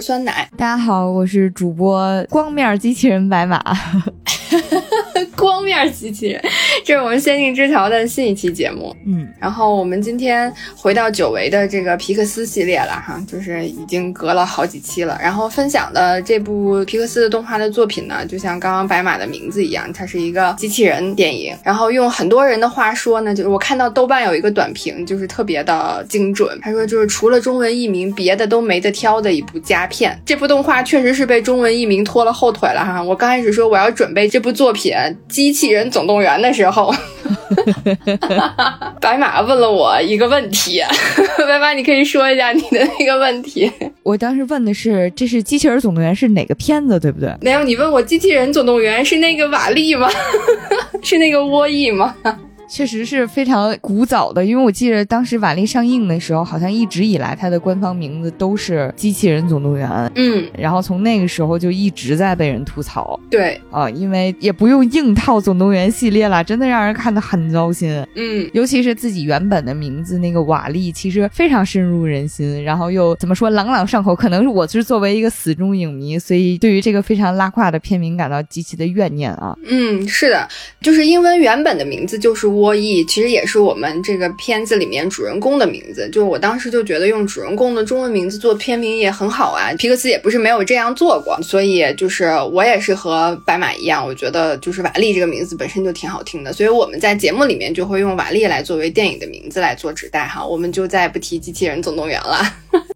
是酸奶。大家好，我是主播光面机器人白马。光面机器人，这是我们仙境之桥的新一期节目。嗯，然后我们今天回到久违的这个皮克斯系列了哈，就是已经隔了好几期了。然后分享的这部皮克斯的动画的作品呢，就像刚刚白马的名字一样，它是一个机器人电影。然后用很多人的话说呢，就是我看到豆瓣有一个短评，就是特别的精准。他说就是除了中文译名，别的都没得挑的一部佳片。这部动画确实是被中文译名拖了后腿了哈。我刚开始说我要准备这部作品。机器人总动员的时候，白马问了我一个问题，白马，你可以说一下你的那个问题。我当时问的是，这是机器人总动员是哪个片子，对不对？没有，你问我机器人总动员是那个瓦力吗？是那个沃伊吗？确实是非常古早的，因为我记得当时瓦力上映的时候，好像一直以来它的官方名字都是《机器人总动员》。嗯，然后从那个时候就一直在被人吐槽。对啊，因为也不用硬套总动员系列了，真的让人看得很糟心。嗯，尤其是自己原本的名字那个瓦力，其实非常深入人心，然后又怎么说朗朗上口。可能是我是作为一个死忠影迷，所以对于这个非常拉胯的片名感到极其的怨念啊。嗯，是的，就是英文原本的名字就是沃伊，其实也是我们这个片子里面主人公的名字。就我当时就觉得用主人公的中文名字做片名也很好啊。皮克斯也不是没有这样做过，所以就是我也是和白马一样，我觉得就是瓦力这个名字本身就挺好听的，所以我们在节目里面就会用瓦力来作为电影的名字来做指代哈。我们就再不提机器人总动员了，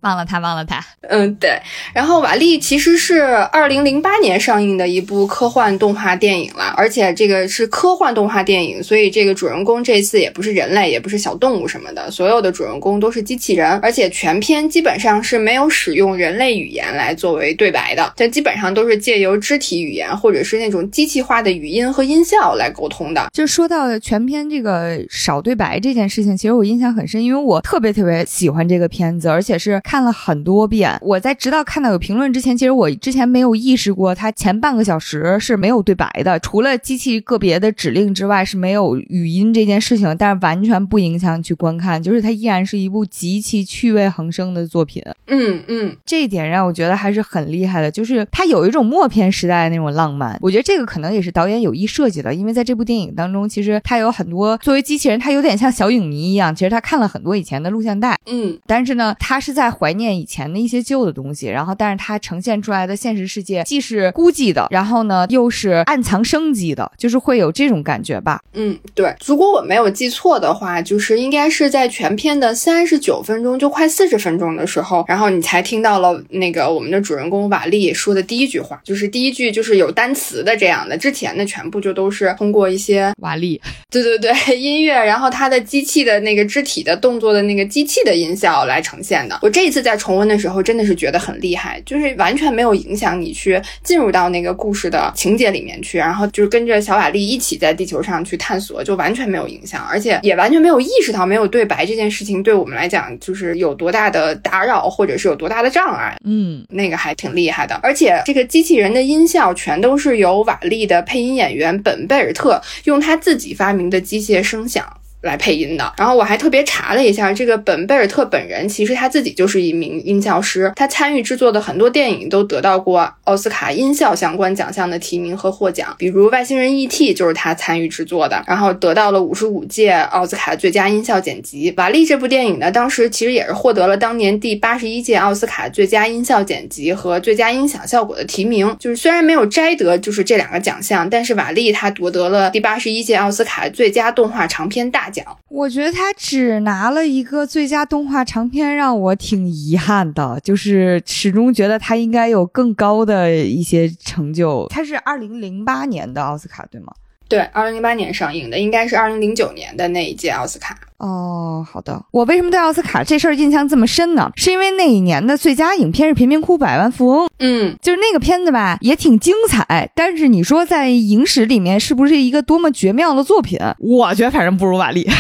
忘了他，忘了他。嗯，对。然后瓦力其实是二零零八年上映的一部科幻动画电影了，而且这个是科幻动画电影，所以这个主人公这次也不是人类，也不是小动物什么的，所有的主人公都是机器人，而且全片基本上是没有使用人类语言来作为对白的，但基本上都是借由肢体语言或者是那种机器化的语音和音效来沟通的。就说到全片这个少对白这件事情，其实我印象很深，因为我特别特别喜欢这个片子，而且是看了很多遍。我在直到看到有评论之前，其实我之前没有意识过，它前半个小时是没有对白的，除了机器个别的指令之外是没有语音这件事情。但是完全不影响去观看，就是它依然是一部极其趣味横生的作品。嗯嗯，这一点让我觉得还是很厉害的，就是它有一种默片时代的那种浪漫。我觉得这个可能也是导演有意设计的，因为在这部电影当中，其实它有很多作为机器人，它有点像小影迷一样，其实他看了很多以前的录像带。嗯，但是呢，他是在怀念以前的一些旧的东西，然后但是它呈现出来的现实世界既是孤寂的，然后呢又是暗藏生机的，就是会有这种感觉吧。嗯，对。如果我没有记错的话，就是应该是在全片的三十九分钟，就快四十分钟的时候，然后你才听到了那个我们的主人公瓦力说的第一句话，就是第一句就是有单词的这样的，之前的全部就都是通过一些瓦力，对对对，音乐，然后他的机器的那个肢体的动作的那个机器的音效来呈现的。我这一次在重温的时候，真的是觉得很厉害，就是完全没有影响你去进入到那个故事的情节里面去，然后就是跟着小瓦力一起在地球上去探索，就完全没有影响，而且也完全没有意识到没有对白这件事情对我们来讲就是有多大的打扰，或者是有多大的障碍。嗯，那个还挺厉害的，而且这个机器人的音效全都是由瓦力的配音演员本贝尔特用他自己发明的机械声响。来配音的。然后我还特别查了一下，这个本贝尔特本人其实他自己就是一名音效师，他参与制作的很多电影都得到过奥斯卡音效相关奖项的提名和获奖，比如《外星人 E.T.》就是他参与制作的，然后得到了五十五届奥斯卡最佳音效剪辑。瓦力这部电影呢，当时其实也是获得了当年第八十一届奥斯卡最佳音效剪辑和最佳音响效果的提名。就是虽然没有摘得就是这两个奖项，但是瓦力他夺得了第八十一届奥斯卡最佳动画长片大奖。我觉得他只拿了一个最佳动画长片，让我挺遗憾的。就是始终觉得他应该有更高的一些成就。他是二零零八年的奥斯卡，对吗？对，二零零八年上映的，应该是二零零九年的那一届奥斯卡。哦，好的。我为什么对奥斯卡这事儿印象这么深呢？是因为那一年的最佳影片是《贫民窟百万富翁》，嗯，就是那个片子吧，也挺精彩。但是你说在影史里面是不是一个多么绝妙的作品？我觉得反正不如瓦力。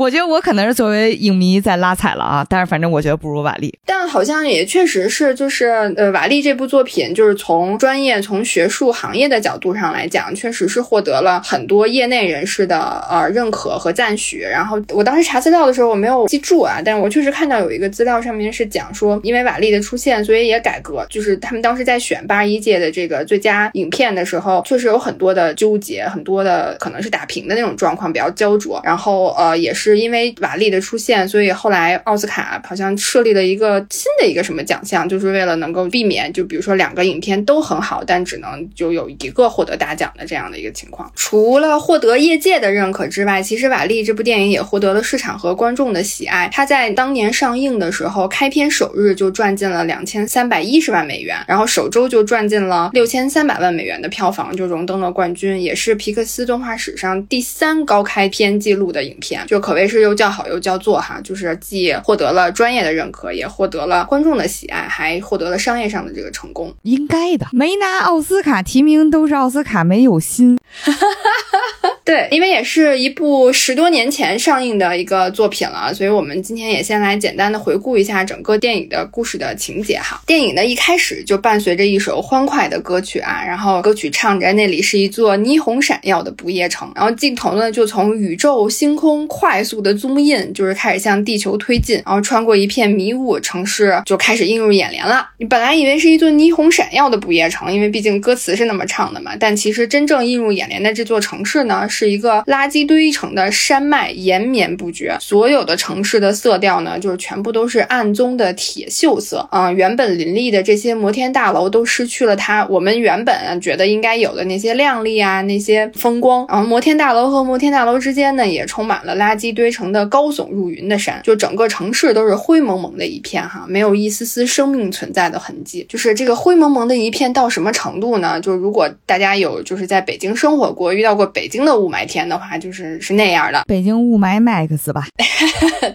我觉得我可能是作为影迷在拉踩了啊，但是反正我觉得不如瓦力。但好像也确实是，就是呃，瓦力这部作品，就是从专业、从学术行业的角度上来讲，确实是获得了很多业内人士的呃认可和赞许。然后我当时查资料的时候，我没有记住啊，但是我确实看到有一个资料上面是讲说，因为瓦力的出现，所以也改革，就是他们当时在选八一届的这个最佳影片的时候，确实有很多的纠结，很多的可能是打平的那种状况，比较焦灼。然后呃，也是是因为瓦力的出现，所以后来奥斯卡好像设立了一个新的一个什么奖项，就是为了能够避免，就比如说两个影片都很好，但只能就有一个获得大奖的这样的一个情况。除了获得业界的认可之外，其实瓦力这部电影也获得了市场和观众的喜爱。它在当年上映的时候，开篇首日就赚进了两千三百一十万美元，然后首周就赚进了六千三百万美元的票房，就荣登了冠军，也是皮克斯动画史上第三高开篇记录的影片，就可谓是又叫好又叫座哈，就是既获得了专业的认可，也获得了观众的喜爱，还获得了商业上的这个成功。应该的，没拿奥斯卡提名都是奥斯卡没有心。对，因为也是一部十多年前上映的一个作品了，所以我们今天也先来简单的回顾一下整个电影的故事的情节哈。电影呢一开始就伴随着一首欢快的歌曲啊，然后歌曲唱着那里是一座霓虹闪耀的不夜城，然后镜头呢就从宇宙星空快速的 zoom in，就是开始向地球推进，然后穿过一片迷雾，城市就开始映入眼帘了。你本来以为是一座霓虹闪耀的不夜城，因为毕竟歌词是那么唱的嘛，但其实真正映入眼帘的这座城市呢，是一个垃圾堆成的山脉，延绵不绝。所有的城市的色调呢，就是全部都是暗棕的铁锈色。嗯，原本林立的这些摩天大楼都失去了它我们原本觉得应该有的那些亮丽啊，那些风光。然后摩天大楼和摩天大楼之间呢，也充满了垃圾堆成的高耸入云的山，就整个城市都是灰蒙蒙的一片哈，没有一丝丝生命存在的痕迹。就是这个灰蒙蒙的一片到什么程度呢？就如果大家有就是在北京生活过，遇到过北京的雾霾天的话，就是是那样的。北京雾霾 max 吧。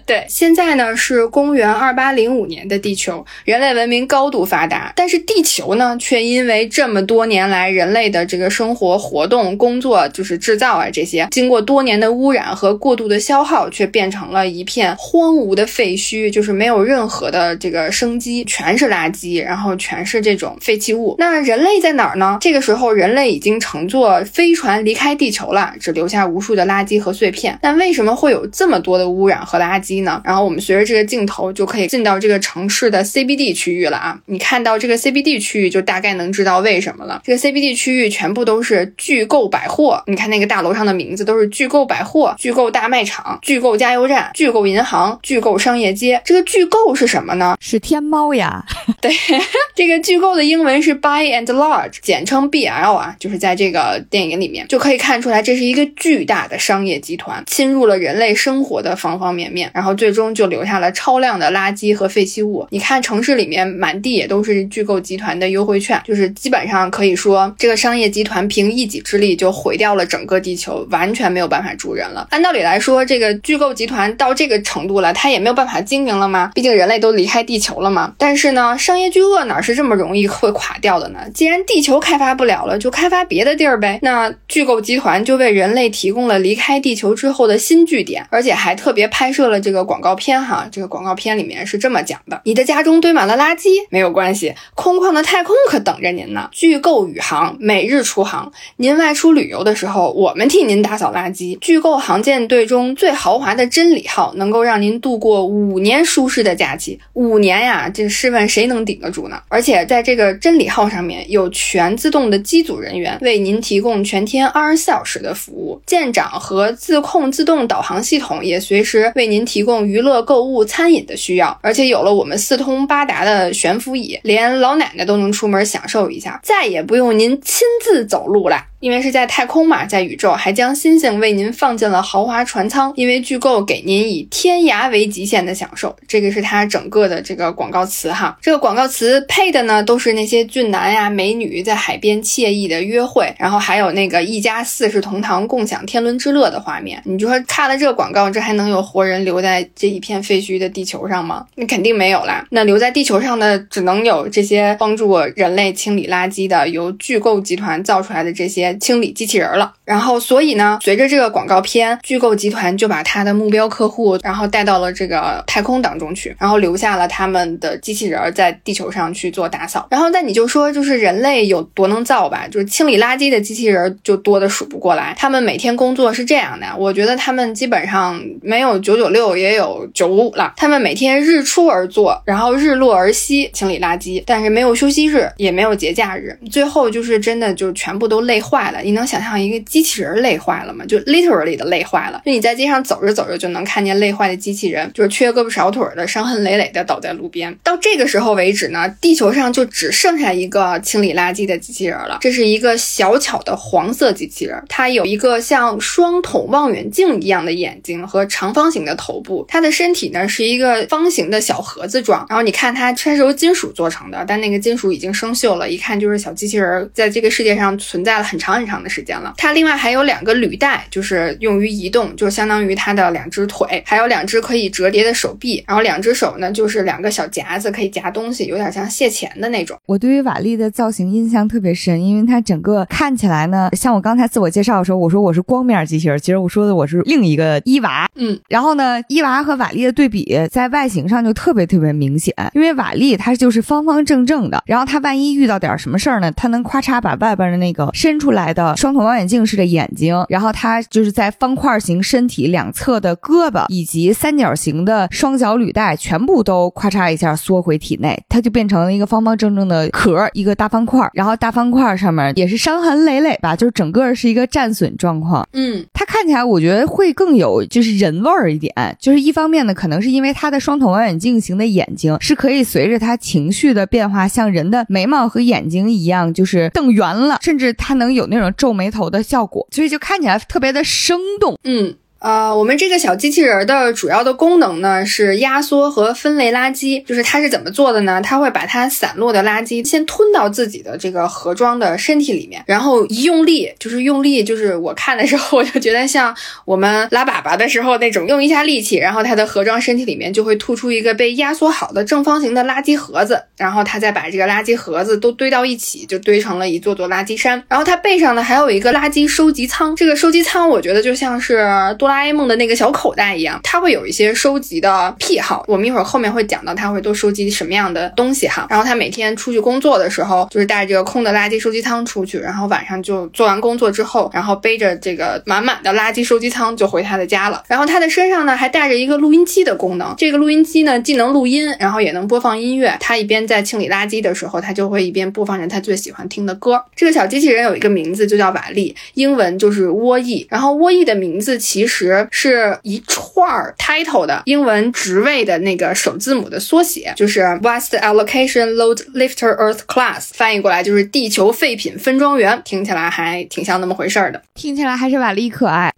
对，现在呢是公元二八零五年的地球，人类文明高度发达，但是地球呢却因为这么多年来人类的这个生活活动、工作就是制造啊这些，经过多年的污染和过度的消号，却变成了一片荒芜的废墟，就是没有任何的这个生机，全是垃圾，然后全是这种废弃物。那人类在哪儿呢？这个时候，人类已经乘坐飞船离开地球了，只留下无数的垃圾和碎片。但为什么会有这么多的污染和垃圾呢？然后我们随着这个镜头就可以进到这个城市的 CBD 区域了啊！你看到这个 CBD 区域，就大概能知道为什么了。这个 CBD 区域全部都是巨购百货，你看那个大楼上的名字都是巨购百货、巨购大卖场、巨购加油站、巨购银行、巨购商业街。这个巨购是什么呢？是天猫呀。对，这个巨购的英文是 Buy and Large，简称 BL 啊，就是在这个电影里面就可以看出来，这是一个巨大的商业集团，侵入了人类生活的方方面面，然后最终就留下了超量的垃圾和废弃物。你看城市里面满地也都是巨购集团的优惠券，就是基本上可以说这个商业集团凭一己之力就毁掉了整个地球，完全没有办法住人了。按道理来说，这个巨购集团到这个程度了，它也没有办法经营了吗？毕竟人类都离开地球了嘛。但是呢，商业巨鳄哪是这么容易会垮掉的呢？既然地球开发不了了，就开发别的地儿呗。那巨购集团就为人类提供了离开地球之后的新据点，而且还特别拍摄了这个广告片哈。这个广告片里面是这么讲的：你的家中堆满了垃圾，没有关系，空旷的太空可等着您呢。巨购宇航每日出航，您外出旅游的时候，我们替您打扫垃圾。巨购航舰队中最豪华的真理号，能够让您度过五年舒适的假期。五年呀，这试问谁能顶得住呢？而且在这个真理号上面有全自动的机组人员为您提供全天二十四小时的服务，舰长和自控自动导航系统也随时为您提供娱乐、购物、餐饮的需要。而且有了我们四通八达的悬浮椅，连老奶奶都能出门享受一下，再也不用您亲自走路了。因为是在太空嘛，在宇宙还将星星为您放进了豪华船舱，因为巨购给您以天涯为极限的享受。这个是它整个的这个广告词哈，这个广告词配的呢都是那些俊男呀、美女在海边惬意的约会，然后还有那个一家四世同堂共享天伦之乐的画面。你就说看了这个广告，这还能有活人留在这一片废墟的地球上吗？那肯定没有啦。那留在地球上的只能有这些帮助人类清理垃圾的由巨购集团造出来的这些。清理机器人了。然后，所以呢，随着这个广告片，巨构集团就把把他的目标客户，然后带到了这个太空当中去，然后留下了他们的机器人在地球上去做打扫。然后，那你就说，就是人类有多能造吧？就是清理垃圾的机器人就多的数不过来。他们每天工作是这样的，我觉得他们基本上没有九九六，也有九五了。他们每天日出而作，然后日落而息清理垃圾，但是没有休息日，也没有节假日。最后就是真的就全部都累坏了。你能想象一个？机器人累坏了吗？就 literally 的累坏了。就你在街上走着走着，就能看见累坏的机器人，就是缺胳膊少腿的，伤痕累累的倒在路边。到这个时候为止呢，地球上就只剩下一个清理垃圾的机器人了。这是一个小巧的黄色机器人，它有一个像双筒望远镜一样的眼睛和长方形的头部。它的身体呢是一个方形的小盒子状。然后你看它，它是由金属做成的，但那个金属已经生锈了，一看就是小机器人在这个世界上存在了很长很长的时间了。它另外还有两个履带，就是用于移动，就相当于它的两只腿，还有两只可以折叠的手臂，然后两只手呢就是两个小夹子，可以夹东西，有点像蟹钳的那种。我对于瓦力的造型印象特别深，因为它整个看起来呢，像我刚才自我介绍的时候，我说我是光面机器人，其实我说的我是另一个伊娃。嗯，然后呢，伊娃和瓦力的对比在外形上就特别特别明显，因为瓦力它就是方方正正的，然后它万一遇到点什么事儿呢，它能咔嚓把外边的那个伸出来的双筒望远镜似。的眼睛，然后它就是在方块形身体两侧的胳膊以及三角形的双脚履带全部都咔嚓一下缩回体内，它就变成了一个方方正正的壳，一个大方块。然后大方块上面也是伤痕累累吧，就是整个是一个战损状况。嗯，它看起来我觉得会更有就是人味儿一点，就是一方面呢，可能是因为它的双筒望远镜型的眼睛是可以随着它情绪的变化，像人的眉毛和眼睛一样，就是瞪圆了，甚至它能有那种皱眉头的效果。所以就看起来特别的生动，嗯。呃，我们这个小机器人的主要的功能呢是压缩和分类垃圾。就是它是怎么做的呢？它会把它散落的垃圾先吞到自己的这个盒装的身体里面，然后一用力，就是用力，就是我看的时候我就觉得像我们拉粑粑的时候那种，用一下力气，然后它的盒装身体里面就会吐出一个被压缩好的正方形的垃圾盒子，然后它再把这个垃圾盒子都堆到一起，就堆成了一座座垃圾山。然后它背上呢还有一个垃圾收集仓，这个收集仓我觉得就像是多拉。哆啦 A 梦的那个小口袋一样，他会有一些收集的癖好。我们一会儿后面会讲到他会都收集什么样的东西哈。然后他每天出去工作的时候，就是带着这个空的垃圾收集仓出去，然后晚上就做完工作之后，然后背着这个满满的垃圾收集仓就回他的家了。然后他的身上呢还带着一个录音机的功能，这个录音机呢既能录音，然后也能播放音乐。他一边在清理垃圾的时候，他就会一边播放着他最喜欢听的歌。这个小机器人有一个名字，就叫瓦力，英文就是沃伊。然后沃伊的名字其实。是一串儿 title 的英文职位的那个首字母的缩写，就是 West Allocation Load Lifter Earth Class，翻译过来就是地球废品分装员，听起来还挺像那么回事儿的，听起来还是瓦力可爱。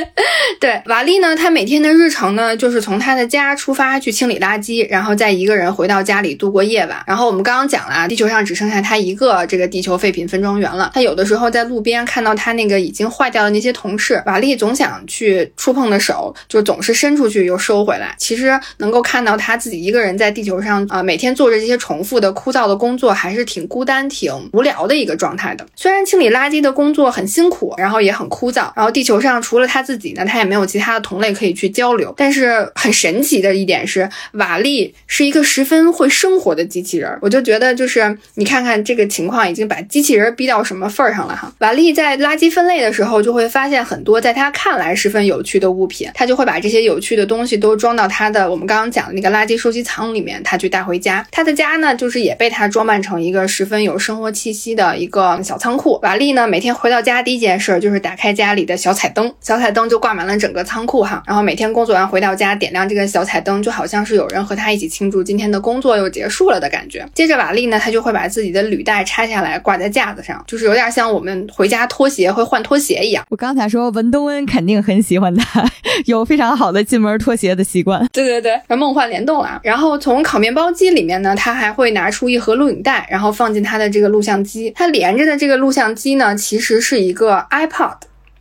对，瓦力呢，他每天的日程呢，就是从他的家出发去清理垃圾，然后再一个人回到家里度过夜晚。然后我们刚刚讲了啊，地球上只剩下他一个这个地球废品分装员了。他有的时候在路边看到他那个已经坏掉的那些同事，瓦力总想去。触碰的手就总是伸出去又收回来。其实能够看到他自己一个人在地球上啊，每天做着这些重复的枯燥的工作，还是挺孤单、挺无聊的一个状态的。虽然清理垃圾的工作很辛苦，然后也很枯燥，然后地球上除了他自己呢，他也没有其他的同类可以去交流。但是很神奇的一点是，瓦力是一个十分会生活的机器人。我就觉得，就是你看看这个情况，已经把机器人逼到什么份儿上了哈。瓦力在垃圾分类的时候，就会发现很多在他看来十分有。有趣的物品，他就会把这些有趣的东西都装到他的我们刚刚讲的那个垃圾收集仓里面，他去带回家。他的家呢，就是也被他装扮成一个十分有生活气息的一个小仓库。瓦力呢，每天回到家第一件事就是打开家里的小彩灯，小彩灯就挂满了整个仓库哈。然后每天工作完回到家，点亮这个小彩灯，就好像是有人和他一起庆祝今天的工作又结束了的感觉。接着瓦力呢，他就会把自己的履带拆下来挂在架子上，就是有点像我们回家脱鞋会换拖鞋一样。我刚才说文东恩肯定很喜欢。有非常好的进门脱鞋的习惯，对对对，梦幻联动啊！然后从烤面包机里面呢，他还会拿出一盒录影带，然后放进他的这个录像机。他连着的这个录像机呢，其实是一个 iPod。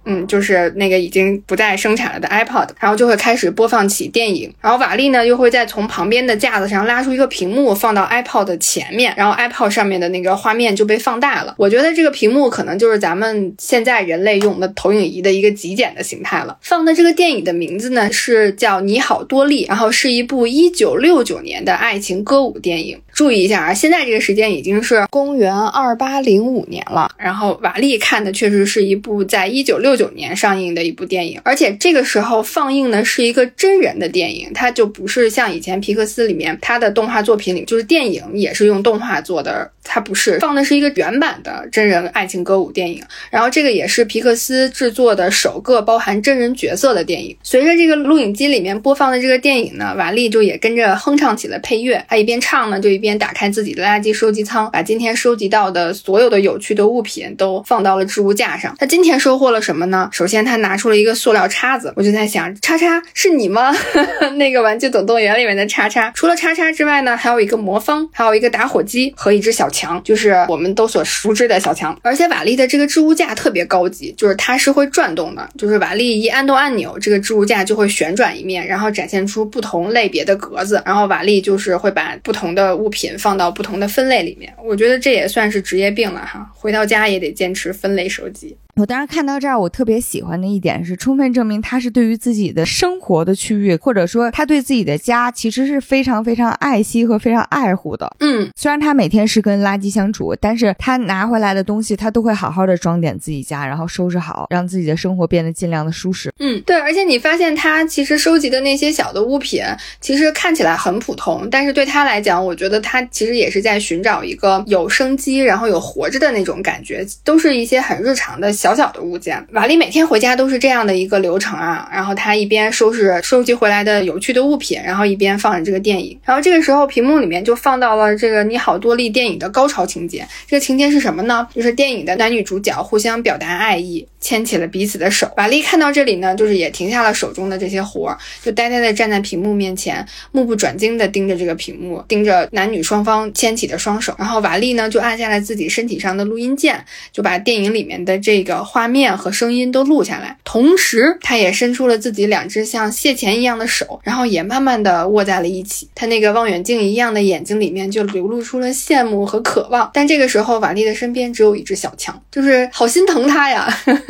嗯，就是那个已经不再生产了的 iPod，然后就会开始播放起电影。然后瓦力呢，又会再从旁边的架子上拉出一个屏幕，放到 iPod 的前面，然后 iPod 上面的那个画面就被放大了。我觉得这个屏幕可能就是咱们现在人类用的投影仪的一个极简的形态了。放的这个电影的名字呢是叫《你好，多利》，然后是一部一九六九年的爱情歌舞电影。注意一下啊，现在这个时间已经是公元二八零五年了。然后瓦力看的确实是一部在一九六九年上映的一部电影，而且这个时候放映的是一个真人的电影，它就不是像以前皮克斯里面它的动画作品里，就是电影也是用动画做的，它不是放的是一个原版的真人爱情歌舞电影。然后这个也是皮克斯制作的首个包含真人角色的电影。随着这个录影机里面播放的这个电影呢，瓦力就也跟着哼唱起了配乐，他一边唱呢，就一边打开自己的垃圾收集仓，把今天收集到的所有的有趣的物品都放到了置物架上。他今天收获了什么呢？首先他拿出了一个塑料叉子，我就在想，叉叉是你吗？那个玩具总动员里面的叉叉。除了叉叉之外呢，还有一个魔方，还有一个打火机和一只小强，就是我们都所熟知的小强。而且瓦力的这个置物架特别高级，就是它是会转动的，就是瓦力一按动按钮，这个置物架就会旋转一面，然后展现出不同类别的格子，然后瓦力就是会把不同的物品放到不同的分类里面。我觉得这也算是职业病了哈，回到家也得坚持分类收集。我当时看到这儿，我特别喜欢的一点是，充分证明他是对于自己的生活的区域，或者说他对自己的家，其实是非常非常爱惜和非常爱护的。嗯，虽然他每天是跟垃圾相处，但是他拿回来的东西，他都会好好的装点自己家，然后收拾好，让自己的生活变得尽量的舒适。嗯，对，而且你发现他其实收集的那些小的物品，其实看起来很普通，但是对他来讲，我觉得他其实也是在寻找一个有生机，然后有活着的那种感觉，都是一些很日常的小小的物件。瓦力每天回家都是这样的一个流程啊，然后他一边收拾收集回来的有趣的物品，然后一边放着这个电影，然后这个时候屏幕里面就放到了这个《你好，多利》电影的高潮情节。这个情节是什么呢？就是电影的男女主角互相表达爱意，牵起了彼此的手。瓦力看到这里呢，就是也停下了手中的这些活儿，就呆呆的站在屏幕面前，目不转睛的盯着这个屏幕，盯着男女双方牵起的双手。然后瓦力呢，就按下了自己身体上的录音键，就把电影里面的这个画面和声音都录下来。同时，他也伸出了自己两只像蟹钳一样的手，然后也慢慢的握在了一起。他那个望远镜一样的眼睛里面就流露出了羡慕和渴望。但这个时候，瓦力的身边只有一只小强，就是好心疼他呀。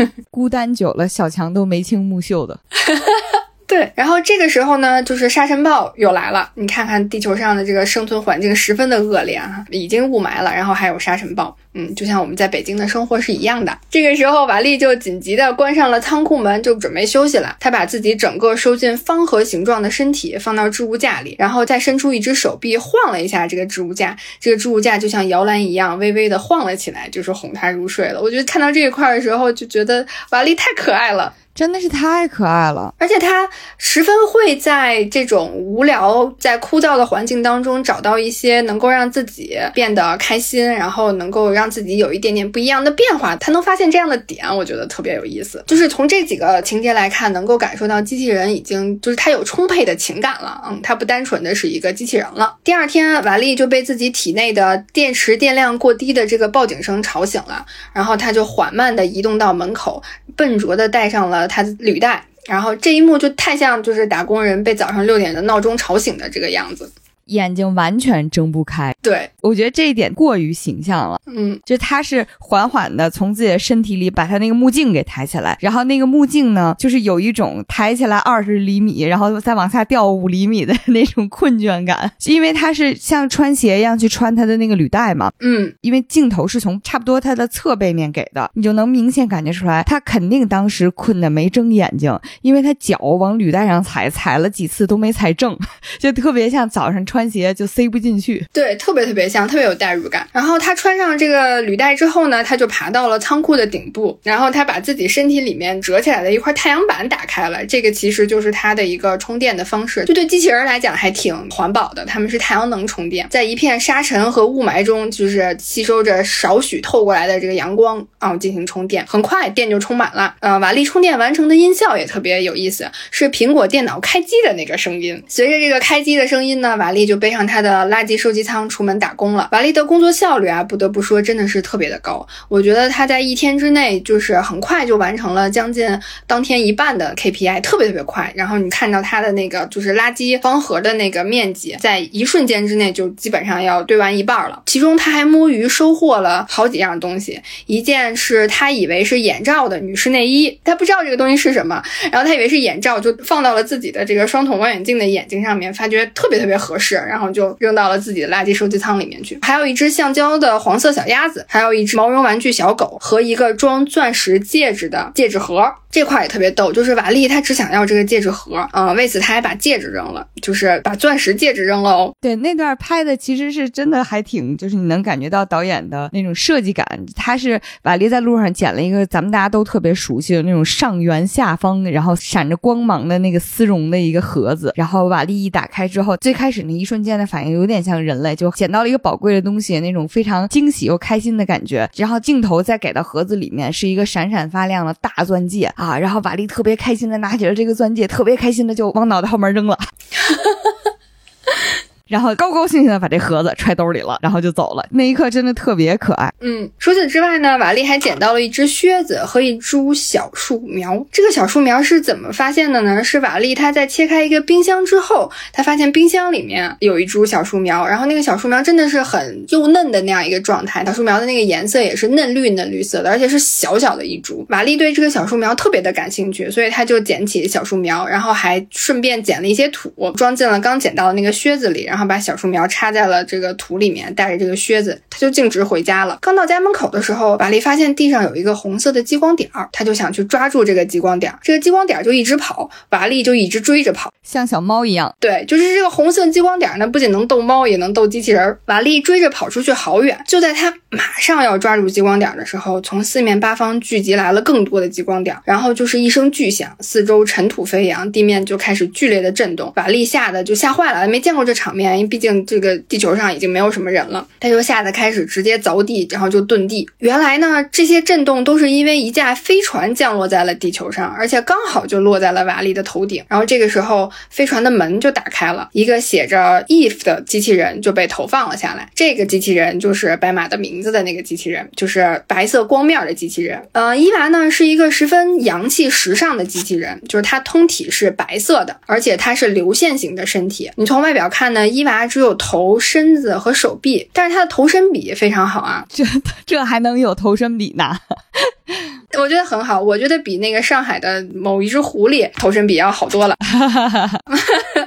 孤单久了，小强都眉清目秀的。对，然后这个时候呢，就是沙尘暴又来了。你看看地球上的这个生存环境十分的恶劣啊，已经雾霾了，然后还有沙尘暴，嗯，就像我们在北京的生活是一样的。这个时候，瓦力就紧急的关上了仓库门，就准备休息了。他把自己整个收进方盒形状的身体放到置物架里，然后再伸出一只手臂晃了一下这个置物架，这个置物架就像摇篮一样微微的晃了起来，就是哄他入睡了。我觉得看到这一块的时候，就觉得瓦力太可爱了。真的是太可爱了，而且他十分会在这种无聊、在枯燥的环境当中找到一些能够让自己变得开心，然后能够让自己有一点点不一样的变化。他能发现这样的点，我觉得特别有意思。就是从这几个情节来看，能够感受到机器人已经就是他有充沛的情感了，嗯，他不单纯的是一个机器人了。第二天，瓦力就被自己体内的电池电量过低的这个报警声吵醒了，然后他就缓慢地移动到门口，笨拙地戴上了。他的履带，然后这一幕就太像，就是打工人被早上六点的闹钟吵醒的这个样子。眼睛完全睁不开，对。我觉得这一点过于形象了。嗯，就他是缓缓的从自己的身体里把他那个目镜给抬起来，然后那个目镜呢，就是有一种抬起来二十厘米，然后再往下掉五厘米的那种困倦感，因为他是像穿鞋一样去穿他的那个履带嘛。嗯，因为镜头是从差不多他的侧背面给的，你就能明显感觉出来，他肯定当时困的没睁眼睛，因为他脚往履带上踩，踩了几次都没踩正，就特别像早上穿鞋就塞不进去。对，特别特别像，特别有代入感。然后他穿上这个履带之后呢，他就爬到了仓库的顶部，然后他把自己身体里面折起来的一块太阳板打开了，这个其实就是他的一个充电的方式，就对机器人来讲还挺环保的。他们是太阳能充电，在一片沙尘和雾霾中，就是吸收着少许透过来的这个阳光啊进行充电，很快电就充满了。呃，瓦力充电完成的音效也特别有意思，是苹果电脑开机的那个声音。随着这个开机的声音呢，瓦力就。就背上他的垃圾收集仓出门打工了。瓦力的工作效率啊，不得不说真的是特别的高。我觉得他在一天之内就是很快就完成了将近当天一半的 KPI，特别特别快。然后你看到他的那个就是垃圾方盒的那个面积，在一瞬间之内就基本上要堆完一半了。其中他还摸鱼收获了好几样东西，一件是他以为是眼罩的女士内衣，他不知道这个东西是什么，然后他以为是眼罩，就放到了自己的这个双筒望远镜的眼睛上面，发觉特别特别合适，然后就扔到了自己的垃圾收集仓里面去。还有一只橡胶的黄色小鸭子，还有一只毛绒玩具小狗和一个装钻石戒指的戒指盒。这块也特别逗，就是瓦力他只想要这个戒指盒，嗯，为此他还把戒指扔了，就是把钻石戒指扔了哦。对，那段拍的其实是真的还挺，就是你能感觉到导演的那种设计感。他是瓦力在路上捡了一个咱们大家都特别熟悉的那种上圆下方，然后闪着光芒的那个丝绒的一个盒子，然后瓦力一打开之后，最开始那一瞬间的反应有点像人类，就捡到了一个宝贵的东西，那种非常惊喜又开心的感觉。然后镜头再给到盒子里面是一个闪闪发亮的大钻戒。啊，然后瓦力特别开心的拿起了这个钻戒，特别开心的就往脑袋后面扔了。然后高高兴兴的把这盒子揣兜里了，然后就走了。那一刻真的特别可爱。嗯，除此之外呢，瓦力还捡到了一只靴子和一株小树苗。这个小树苗是怎么发现的呢？是瓦力他在切开一个冰箱之后，他发现冰箱里面有一株小树苗，然后那个小树苗真的是很幼嫩的那样一个状态，小树苗的那个颜色也是嫩绿嫩绿色的，而且是小小的一株。瓦力对这个小树苗特别的感兴趣，所以他就捡起小树苗，然后还顺便捡了一些土，装进了刚捡到的那个靴子里，然后。把小树苗插在了这个土里面，带着这个靴子，他就径直回家了。刚到家门口的时候，瓦力发现地上有一个红色的激光点儿，他就想去抓住这个激光点儿。这个激光点儿就一直跑，瓦力就一直追着跑，像小猫一样。对，就是这个红色激光点儿呢，不仅能逗猫，也能逗机器人。瓦力追着跑出去好远，就在他马上要抓住激光点的时候，从四面八方聚集来了更多的激光点，然后就是一声巨响，四周尘土飞扬，地面就开始剧烈的震动。瓦力吓得就吓坏了，没见过这场面。因为毕竟这个地球上已经没有什么人了，他就吓得开始直接凿地，然后就遁地。原来呢，这些震动都是因为一架飞船降落在了地球上，而且刚好就落在了瓦力的头顶。然后这个时候，飞船的门就打开了，一个写着 Eve 的机器人就被投放了下来。这个机器人就是白马的名字的那个机器人，就是白色光面的机器人。呃，伊娃呢是一个十分洋气时尚的机器人，就是它通体是白色的，而且它是流线型的身体。你从外表看呢，伊娃。只有头、身子和手臂，但是它的头身比非常好啊！这 这还能有头身比呢？我觉得很好，我觉得比那个上海的某一只狐狸头身比要好多了。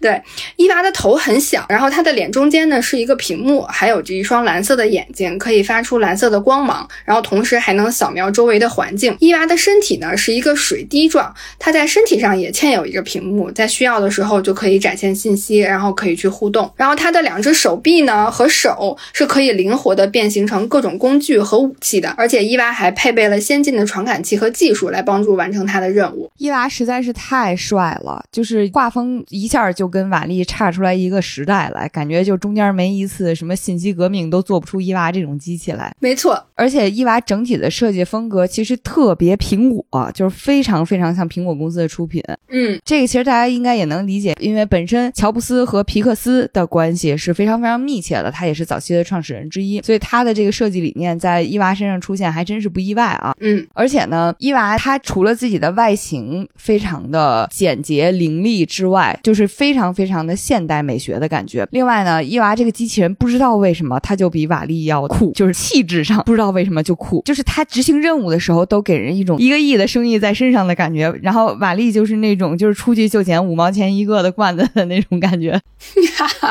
对，伊娃的头很小，然后它的脸中间呢是一个屏幕，还有着一双蓝色的眼睛，可以发出蓝色的光芒，然后同时还能扫描周围的环境。伊娃的身体呢是一个水滴状，它在身体上也嵌有一个屏幕，在需要的时候就可以展现信息，然后可以去互动。然后它的两只手臂呢和手是可以灵活的变形成各种工具和武器的，而且伊娃还配备了先进的传感器和技术来帮助完成它的任务。伊娃实在是太帅了，就是画风一下就。跟瓦力差出来一个时代来，感觉就中间没一次什么信息革命都做不出伊娃这种机器来。没错，而且伊娃整体的设计风格其实特别苹果，就是非常非常像苹果公司的出品。嗯，这个其实大家应该也能理解，因为本身乔布斯和皮克斯的关系是非常非常密切的，他也是早期的创始人之一，所以他的这个设计理念在伊娃身上出现还真是不意外啊。嗯，而且呢，伊娃它除了自己的外形非常的简洁凌厉之外，就是非常。非常非常的现代美学的感觉。另外呢，伊娃这个机器人不知道为什么它就比瓦力要酷，就是气质上不知道为什么就酷，就是它执行任务的时候都给人一种一个亿的生意在身上的感觉。然后瓦力就是那种就是出去就捡五毛钱一个的罐子的那种感觉。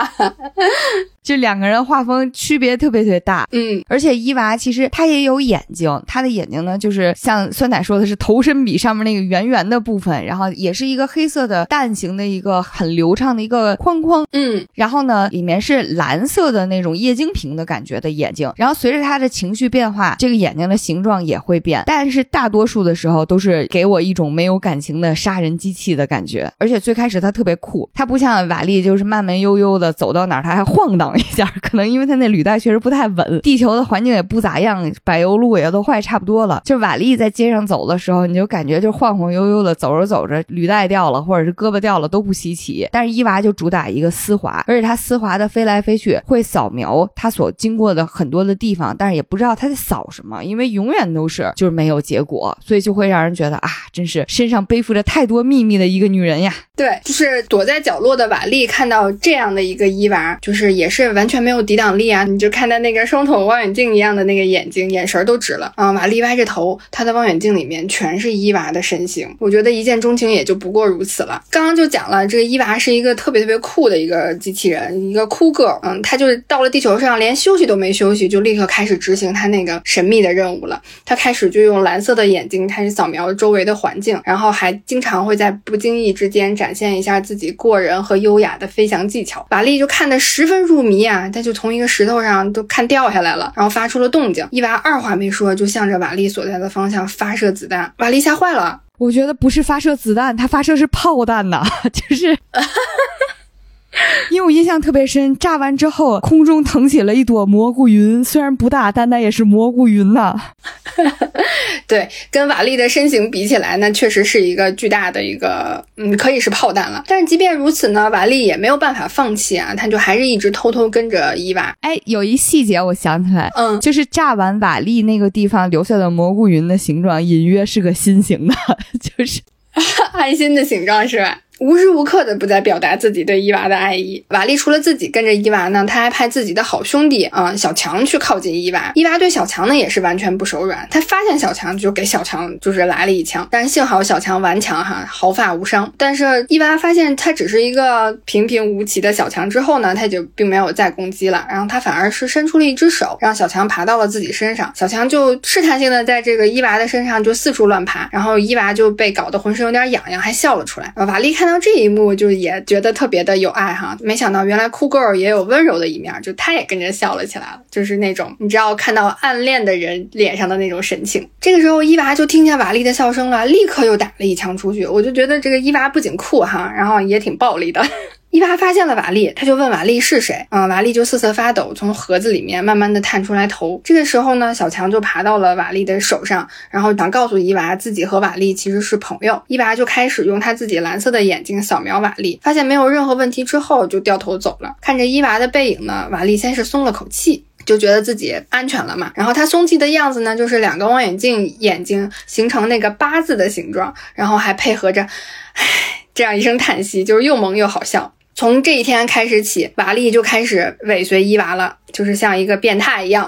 就两个人画风区别特别特别大，嗯，而且伊娃其实她也有眼睛，她的眼睛呢就是像酸奶说的是头身比上面那个圆圆的部分，然后也是一个黑色的蛋形的一个很流畅的一个框框，嗯，然后呢里面是蓝色的那种液晶屏的感觉的眼睛，然后随着她的情绪变化，这个眼睛的形状也会变，但是大多数的时候都是给我一种没有感情的杀人机器的感觉，而且最开始她特别酷，她不像瓦力就是慢慢悠悠的走到哪儿他还晃荡。一下，可能因为它那履带确实不太稳，地球的环境也不咋样，柏油路也都坏差不多了。就瓦力在街上走的时候，你就感觉就晃晃悠悠的走着走着，履带掉了或者是胳膊掉了都不稀奇。但是伊娃就主打一个丝滑，而且它丝滑的飞来飞去，会扫描它所经过的很多的地方，但是也不知道它在扫什么，因为永远都是就是没有结果，所以就会让人觉得啊，真是身上背负着太多秘密的一个女人呀。对，就是躲在角落的瓦力看到这样的一个伊娃，就是也是完全没有抵挡力啊！你就看他那个双筒望远镜一样的那个眼睛，眼神都直了啊！瓦力歪着头，他的望远镜里面全是伊娃的身形。我觉得一见钟情也就不过如此了。刚刚就讲了，这个伊娃是一个特别特别酷的一个机器人，一个酷 girl。嗯，他就是到了地球上，连休息都没休息，就立刻开始执行他那个神秘的任务了。他开始就用蓝色的眼睛开始扫描周围的环境，然后还经常会在不经意之间展现一下自己过人和优雅的飞翔技巧。瓦力就看得十分入迷迷啊，他就从一个石头上都看掉下来了，然后发出了动静。伊娃二话没说，就向着瓦力所在的方向发射子弹。瓦力吓坏了，我觉得不是发射子弹，他发射是炮弹呐，就是。因为我印象特别深，炸完之后空中腾起了一朵蘑菇云，虽然不大，但那也是蘑菇云呐。对，跟瓦力的身形比起来，那确实是一个巨大的一个，嗯，可以是炮弹了。但是即便如此呢，瓦力也没有办法放弃啊，他就还是一直偷偷跟着伊娃。哎，有一细节我想起来，嗯，就是炸完瓦力那个地方留下的蘑菇云的形状，隐约是个心形的，就是爱心的形状，是吧？无时无刻的不在表达自己对伊娃的爱意。瓦力除了自己跟着伊娃呢，他还派自己的好兄弟啊小强去靠近伊娃。伊娃对小强呢也是完全不手软，他发现小强就给小强就是来了一枪，但幸好小强顽强哈，毫发无伤。但是伊娃发现他只是一个平平无奇的小强之后呢，他就并没有再攻击了，然后他反而是伸出了一只手，让小强爬到了自己身上。小强就试探性的在这个伊娃的身上就四处乱爬，然后伊娃就被搞得浑身有点痒痒，还笑了出来。瓦力看。看到这一幕，就也觉得特别的有爱哈。没想到原来酷 girl 也有温柔的一面，就他也跟着笑了起来了，就是那种你知道看到暗恋的人脸上的那种神情。这个时候，伊娃就听见瓦力的笑声了，立刻又打了一枪出去。我就觉得这个伊娃不仅酷哈，然后也挺暴力的。伊娃发现了瓦力，他就问瓦力是谁啊？瓦力就瑟瑟发抖，从盒子里面慢慢的探出来头。这个时候呢，小强就爬到了瓦力的手上，然后想告诉伊娃自己和瓦力其实是朋友。伊娃就开始用他自己蓝色的眼睛扫描瓦力，发现没有任何问题之后，就掉头走了。看着伊娃的背影呢，瓦力先是松了口气，就觉得自己安全了嘛。然后他松气的样子呢，就是两个望远镜眼睛形成那个八字的形状，然后还配合着，唉这样一声叹息，就是又萌又好笑。从这一天开始起，瓦力就开始尾随伊娃了。就是像一个变态一样，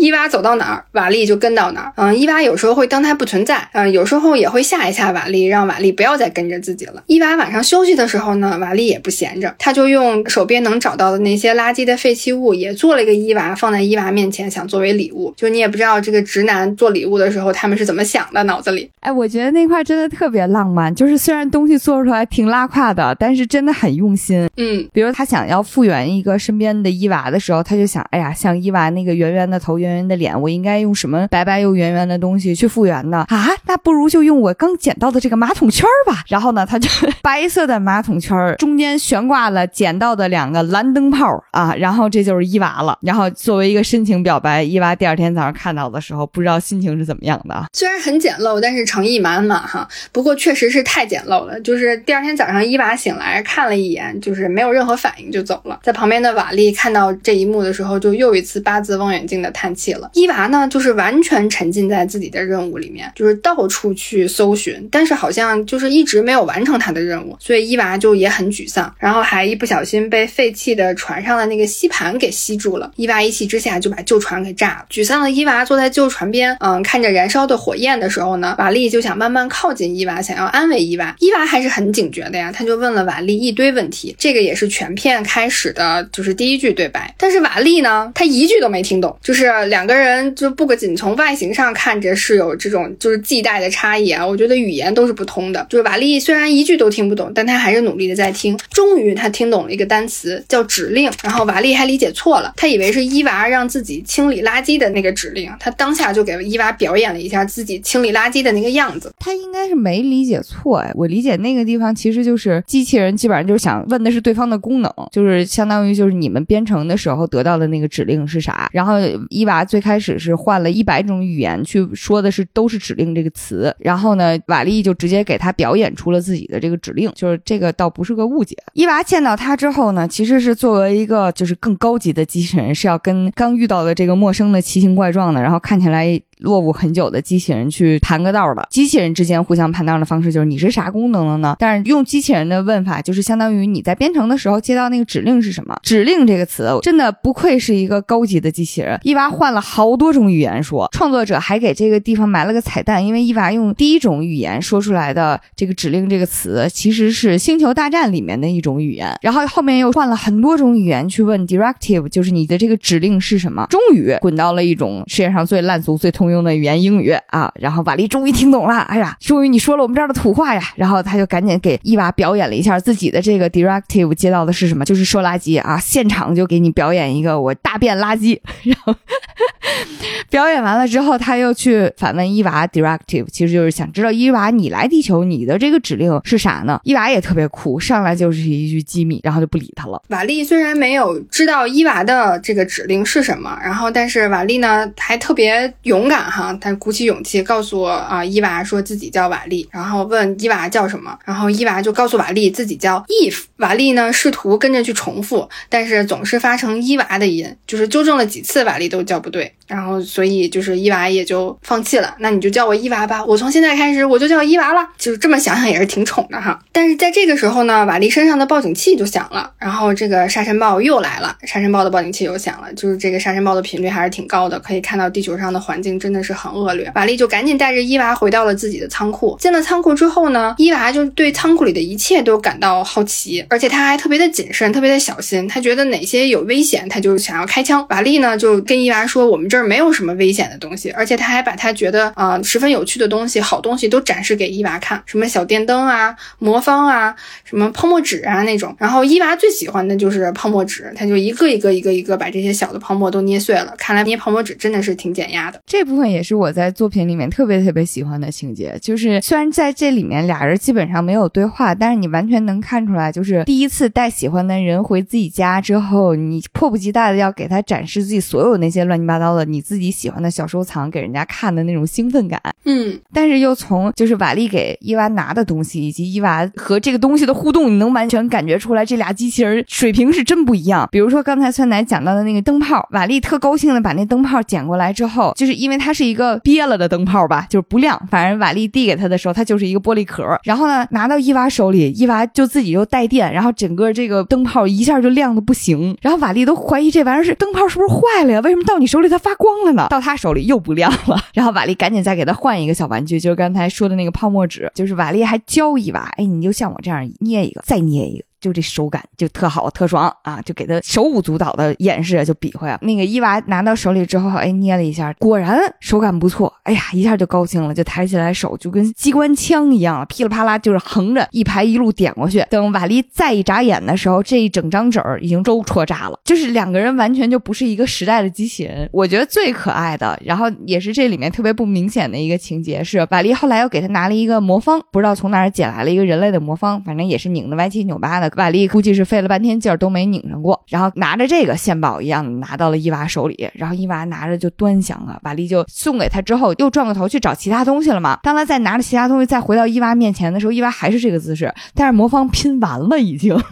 伊娃走到哪儿，瓦力就跟到哪儿。嗯，伊娃有时候会当他不存在，嗯，有时候也会吓一吓瓦力，让瓦力不要再跟着自己了。伊娃晚上休息的时候呢，瓦力也不闲着，他就用手边能找到的那些垃圾的废弃物，也做了一个伊娃，放在伊娃面前，想作为礼物。就你也不知道这个直男做礼物的时候，他们是怎么想的，脑子里。哎，我觉得那块真的特别浪漫，就是虽然东西做出来挺拉胯的，但是真的很用心。嗯，比如他想要复原一个身边的伊娃的时候，他就想。哎呀，像伊娃那个圆圆的头、圆圆圆的脸，我应该用什么白白又圆圆的东西去复原呢？啊，那不如就用我刚捡到的这个马桶圈吧。然后呢，他就白色的马桶圈中间悬挂了捡到的两个蓝灯泡啊，然后这就是伊娃了。然后作为一个深情表白，伊娃第二天早上看到的时候，不知道心情是怎么样的。虽然很简陋，但是诚意满满哈。不过确实是太简陋了，就是第二天早上伊娃醒来看了一眼，就是没有任何反应就走了。在旁边的瓦力看到这一幕的时候。就又一次八字望远镜的叹了。伊娃呢，就是完全沉浸在自己的任务里面，就是到处去搜寻，但是好像就是一直没有完成他的任务，所以伊娃就也很沮丧，然后还一不小心被废弃的船上的那个吸盘给吸住了。伊娃一气之下就把旧船给炸了。沮丧的伊娃坐在旧船边，嗯，看着燃烧的火焰的时候呢，瓦力就想慢慢靠近伊娃，想要安慰伊娃。伊娃还是很警觉的呀，他就问了瓦力一堆问题，这个也是全片开始的就是第一句对白。但是瓦力呢？他一句都没听懂，就是两个人就不仅从外形上看着是有这种就是系带的差异啊，我觉得语言都是不通的。就是瓦力虽然一句都听不懂，但他还是努力的在听。终于他听懂了一个单词叫指令，然后瓦力还理解错了，他以为是伊娃让自己清理垃圾的那个指令，他当下就给伊娃表演了一下自己清理垃圾的那个样子。他应该是没理解错哎，我理解那个地方其实就是机器人基本上就是想问的是对方的功能，就是相当于就是你们编程的时候得到的那个指令是啥。然后伊娃娃最开始是换了一百种语言去说的是都是指令这个词，然后呢，瓦力就直接给他表演出了自己的这个指令，就是这个倒不是个误解。伊娃见到他之后呢，其实是作为一个就是更高级的机器人，是要跟刚遇到的这个陌生的奇形怪状的，然后看起来。落伍很久的机器人去盘个道的，机器人之间互相盘道的方式就是你是啥功能的呢？但是用机器人的问法，就是相当于你在编程的时候接到那个指令是什么？指令这个词真的不愧是一个高级的机器人。伊娃换了好多种语言说，创作者还给这个地方埋了个彩蛋，因为伊娃用第一种语言说出来的这个指令这个词其实是星球大战里面的一种语言，然后后面又换了很多种语言去问 directive，就是你的这个指令是什么？终于滚到了一种世界上最烂俗、最通。用的语言英语啊，然后瓦力终于听懂了，哎呀，终于你说了我们这儿的土话呀，然后他就赶紧给伊娃表演了一下自己的这个 directive 接到的是什么，就是说垃圾啊，现场就给你表演一个我大便垃圾，然后 表演完了之后，他又去反问伊娃 directive，其实就是想知道伊娃你来地球你的这个指令是啥呢？伊娃也特别酷，上来就是一句机密，然后就不理他了。瓦力虽然没有知道伊娃的这个指令是什么，然后但是瓦力呢还特别勇敢。哈，他鼓起勇气告诉啊，伊娃说自己叫瓦力，然后问伊娃叫什么，然后伊娃就告诉瓦力自己叫 Eve。瓦力呢试图跟着去重复，但是总是发成伊娃的音，就是纠正了几次，瓦力都叫不对，然后所以就是伊娃也就放弃了。那你就叫我伊娃吧，我从现在开始我就叫伊娃了。就是这么想想也是挺宠的哈。但是在这个时候呢，瓦力身上的报警器就响了，然后这个沙尘暴又来了，沙尘暴的报警器又响了，就是这个沙尘暴的频率还是挺高的，可以看到地球上的环境真真的。是很恶劣，瓦力就赶紧带着伊娃回到了自己的仓库。进了仓库之后呢，伊娃就对仓库里的一切都感到好奇，而且他还特别的谨慎，特别的小心。他觉得哪些有危险，他就想要开枪。瓦力呢就跟伊娃说：“我们这儿没有什么危险的东西。”而且他还把他觉得啊十分有趣的东西、好东西都展示给伊娃看，什么小电灯啊、魔方啊、什么泡沫纸啊那种。然后伊娃最喜欢的就是泡沫纸，他就一个一个、一个一个把这些小的泡沫都捏碎了。看来捏泡沫纸真的是挺减压的。这部分。也是我在作品里面特别特别喜欢的情节，就是虽然在这里面俩人基本上没有对话，但是你完全能看出来，就是第一次带喜欢的人回自己家之后，你迫不及待的要给他展示自己所有那些乱七八糟的你自己喜欢的小收藏给人家看的那种兴奋感。嗯，但是又从就是瓦力给伊娃拿的东西以及伊娃和这个东西的互动，你能完全感觉出来这俩机器人水平是真不一样。比如说刚才酸奶讲到的那个灯泡，瓦力特高兴的把那灯泡捡过来之后，就是因为它是。一个憋了的灯泡吧，就是不亮。反正瓦力递给他的时候，它就是一个玻璃壳。然后呢，拿到伊娃手里，伊娃就自己又带电，然后整个这个灯泡一下就亮的不行。然后瓦力都怀疑这玩意儿是灯泡是不是坏了呀？为什么到你手里它发光了呢？到他手里又不亮了。然后瓦力赶紧再给他换一个小玩具，就是刚才说的那个泡沫纸。就是瓦力还教伊娃，哎，你就像我这样捏一个，再捏一个。就这手感就特好特爽啊！就给他手舞足蹈的演示，就比划。那个伊娃拿到手里之后，哎，捏了一下，果然手感不错。哎呀，一下就高兴了，就抬起来手，就跟机关枪一样了，噼里啪啦就是横着一排一路点过去。等瓦力再一眨眼的时候，这一整张纸儿已经都戳炸了。就是两个人完全就不是一个时代的机器人。我觉得最可爱的，然后也是这里面特别不明显的一个情节是，瓦力后来又给他拿了一个魔方，不知道从哪儿捡来了一个人类的魔方，反正也是拧的歪七扭八的。瓦力估计是费了半天劲儿都没拧上过，然后拿着这个献宝一样拿到了伊娃手里，然后伊娃拿着就端详了，瓦力就送给他之后，又转过头去找其他东西了嘛。当他再拿着其他东西再回到伊娃面前的时候，伊娃还是这个姿势，但是魔方拼完了已经。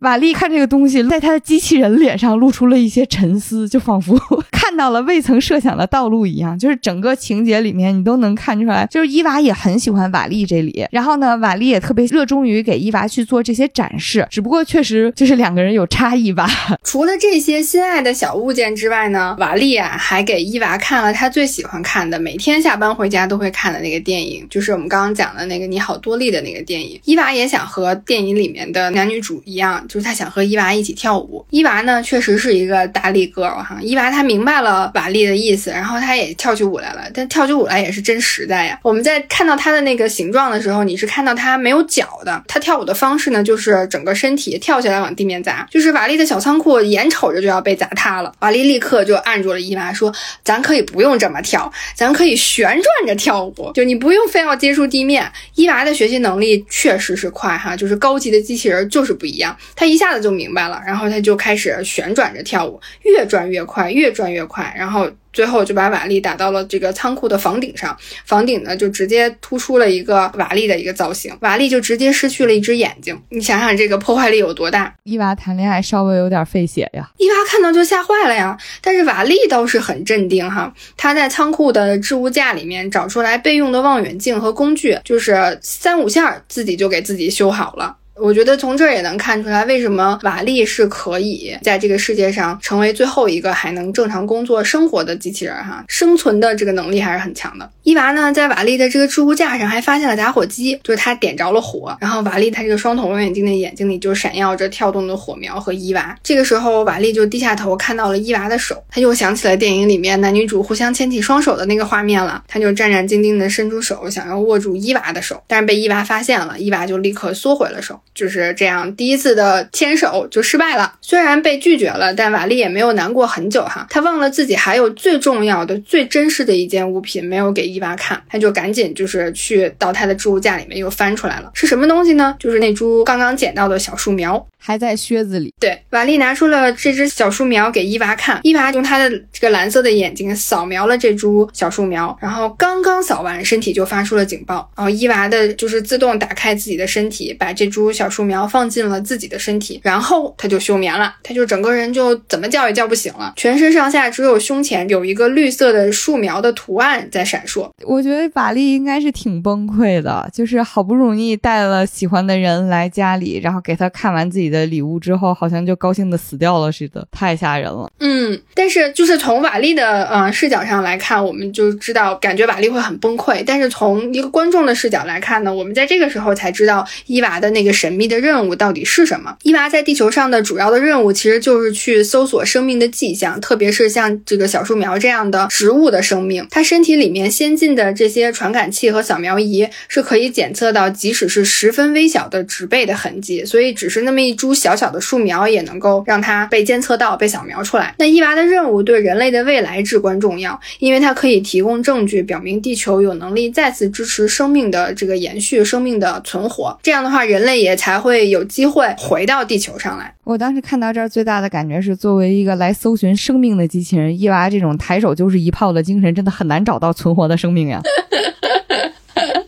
瓦力看这个东西，在他的机器人脸上露出了一些沉思，就仿佛看到了未曾设想的道路一样。就是整个情节里面，你都能看出来，就是伊娃也很喜欢瓦力这里，然后呢，瓦力也特别热衷于给伊娃去做这些展示。只不过确实就是两个人有差异吧。除了这些心爱的小物件之外呢，瓦力啊还给伊娃看了他最喜欢看的，每天下班回家都会看的那个电影，就是我们刚刚讲的那个《你好，多利》的那个电影。伊娃也想和电影里面的男女主一样。就是他想和伊娃一起跳舞。伊娃呢，确实是一个大力哥哈。伊娃他明白白了瓦力的意思，然后他也跳起舞来了。但跳起舞来也是真实在呀。我们在看到他的那个形状的时候，你是看到他没有脚的。他跳舞的方式呢，就是整个身体跳起来往地面砸。就是瓦力的小仓库眼瞅着就要被砸塌了，瓦力立刻就按住了伊娃，说：“咱可以不用这么跳，咱可以旋转着跳舞，就你不用非要接触地面。”伊娃的学习能力确实是快哈，就是高级的机器人就是不一样，他一下子就明白了，然后他就开始旋转着跳舞，越转越快，越转越快，然后。最后就把瓦力打到了这个仓库的房顶上，房顶呢就直接突出了一个瓦力的一个造型，瓦力就直接失去了一只眼睛。你想想这个破坏力有多大？伊娃谈恋爱稍微有点费血呀，伊娃看到就吓坏了呀。但是瓦力倒是很镇定哈，他在仓库的置物架里面找出来备用的望远镜和工具，就是三五下自己就给自己修好了。我觉得从这也能看出来，为什么瓦力是可以在这个世界上成为最后一个还能正常工作生活的机器人哈，生存的这个能力还是很强的。伊娃呢，在瓦力的这个置物架上还发现了打火机，就是他点着了火，然后瓦力他这个双筒望远镜的眼睛里就闪耀着跳动的火苗和伊娃。这个时候，瓦力就低下头看到了伊娃的手，他又想起了电影里面男女主互相牵起双手的那个画面了，他就战战兢兢地伸出手想要握住伊娃的手，但是被伊娃发现了，伊娃就立刻缩回了手。就是这样，第一次的牵手就失败了。虽然被拒绝了，但瓦力也没有难过很久哈。他忘了自己还有最重要的、最珍视的一件物品没有给伊娃看，他就赶紧就是去到他的置物架里面又翻出来了。是什么东西呢？就是那株刚刚捡到的小树苗，还在靴子里。对，瓦力拿出了这只小树苗给伊娃看，伊娃用他的这个蓝色的眼睛扫描了这株小树苗，然后刚刚扫完，身体就发出了警报。然后伊娃的就是自动打开自己的身体，把这株小。树苗放进了自己的身体，然后他就休眠了，他就整个人就怎么叫也叫不醒了，全身上下只有胸前有一个绿色的树苗的图案在闪烁。我觉得瓦力应该是挺崩溃的，就是好不容易带了喜欢的人来家里，然后给他看完自己的礼物之后，好像就高兴的死掉了似的，太吓人了。嗯，但是就是从瓦力的呃视角上来看，我们就知道感觉瓦力会很崩溃，但是从一个观众的视角来看呢，我们在这个时候才知道伊娃的那个神神秘。的任务到底是什么？伊娃在地球上的主要的任务其实就是去搜索生命的迹象，特别是像这个小树苗这样的植物的生命。它身体里面先进的这些传感器和扫描仪是可以检测到，即使是十分微小的植被的痕迹。所以，只是那么一株小小的树苗也能够让它被监测到、被扫描出来。那伊娃的任务对人类的未来至关重要，因为它可以提供证据，表明地球有能力再次支持生命的这个延续、生命的存活。这样的话，人类也才。会有机会回到地球上来。我当时看到这儿，最大的感觉是，作为一个来搜寻生命的机器人，伊娃这种抬手就是一炮的精神，真的很难找到存活的生命呀。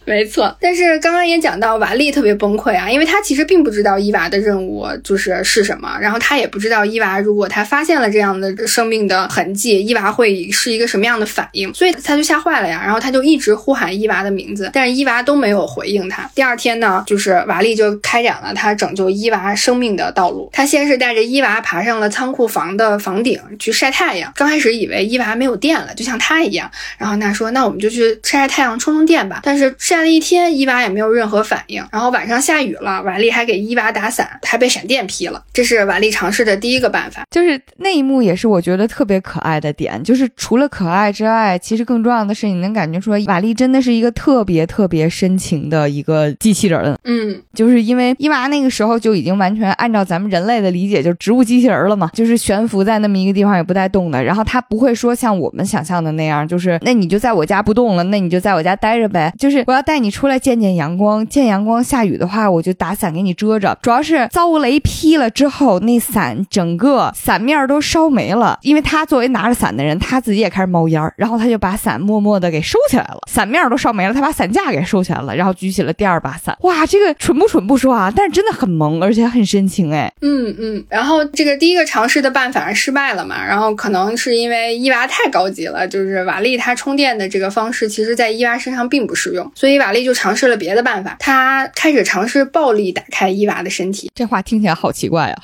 没错，但是刚刚也讲到瓦力特别崩溃啊，因为他其实并不知道伊娃的任务就是是什么，然后他也不知道伊娃如果他发现了这样的生命的痕迹，伊娃会是一个什么样的反应，所以他就吓坏了呀，然后他就一直呼喊伊娃的名字，但是伊娃都没有回应他。第二天呢，就是瓦力就开展了他拯救伊娃生命的道路，他先是带着伊娃爬上了仓库房的房顶去晒太阳，刚开始以为伊娃没有电了，就像他一样，然后他说那我们就去晒晒太阳充充电吧，但是晒。了一天，伊娃也没有任何反应。然后晚上下雨了，瓦力还给伊娃打伞，还被闪电劈了。这是瓦力尝试的第一个办法。就是那一幕也是我觉得特别可爱的点，就是除了可爱之外，其实更重要的是你能感觉出来，瓦力真的是一个特别特别深情的一个机器人。嗯，就是因为伊娃那个时候就已经完全按照咱们人类的理解，就是植物机器人了嘛，就是悬浮在那么一个地方也不带动的。然后他不会说像我们想象的那样，就是那你就在我家不动了，那你就在我家待着呗。就是我要。带你出来见见阳光，见阳光。下雨的话，我就打伞给你遮着。主要是遭雷劈了之后，那伞整个伞面都烧没了。因为他作为拿着伞的人，他自己也开始冒烟，然后他就把伞默默的给收起来了。伞面都烧没了，他把伞架给收起来了，然后举起了第二把伞。哇，这个蠢不蠢不说啊，但是真的很萌，而且很深情哎。嗯嗯。然后这个第一个尝试的办法失败了嘛？然后可能是因为伊娃太高级了，就是瓦力他充电的这个方式，其实在伊娃身上并不适用，所以。伊瓦利就尝试了别的办法，他开始尝试暴力打开伊娃的身体。这话听起来好奇怪啊！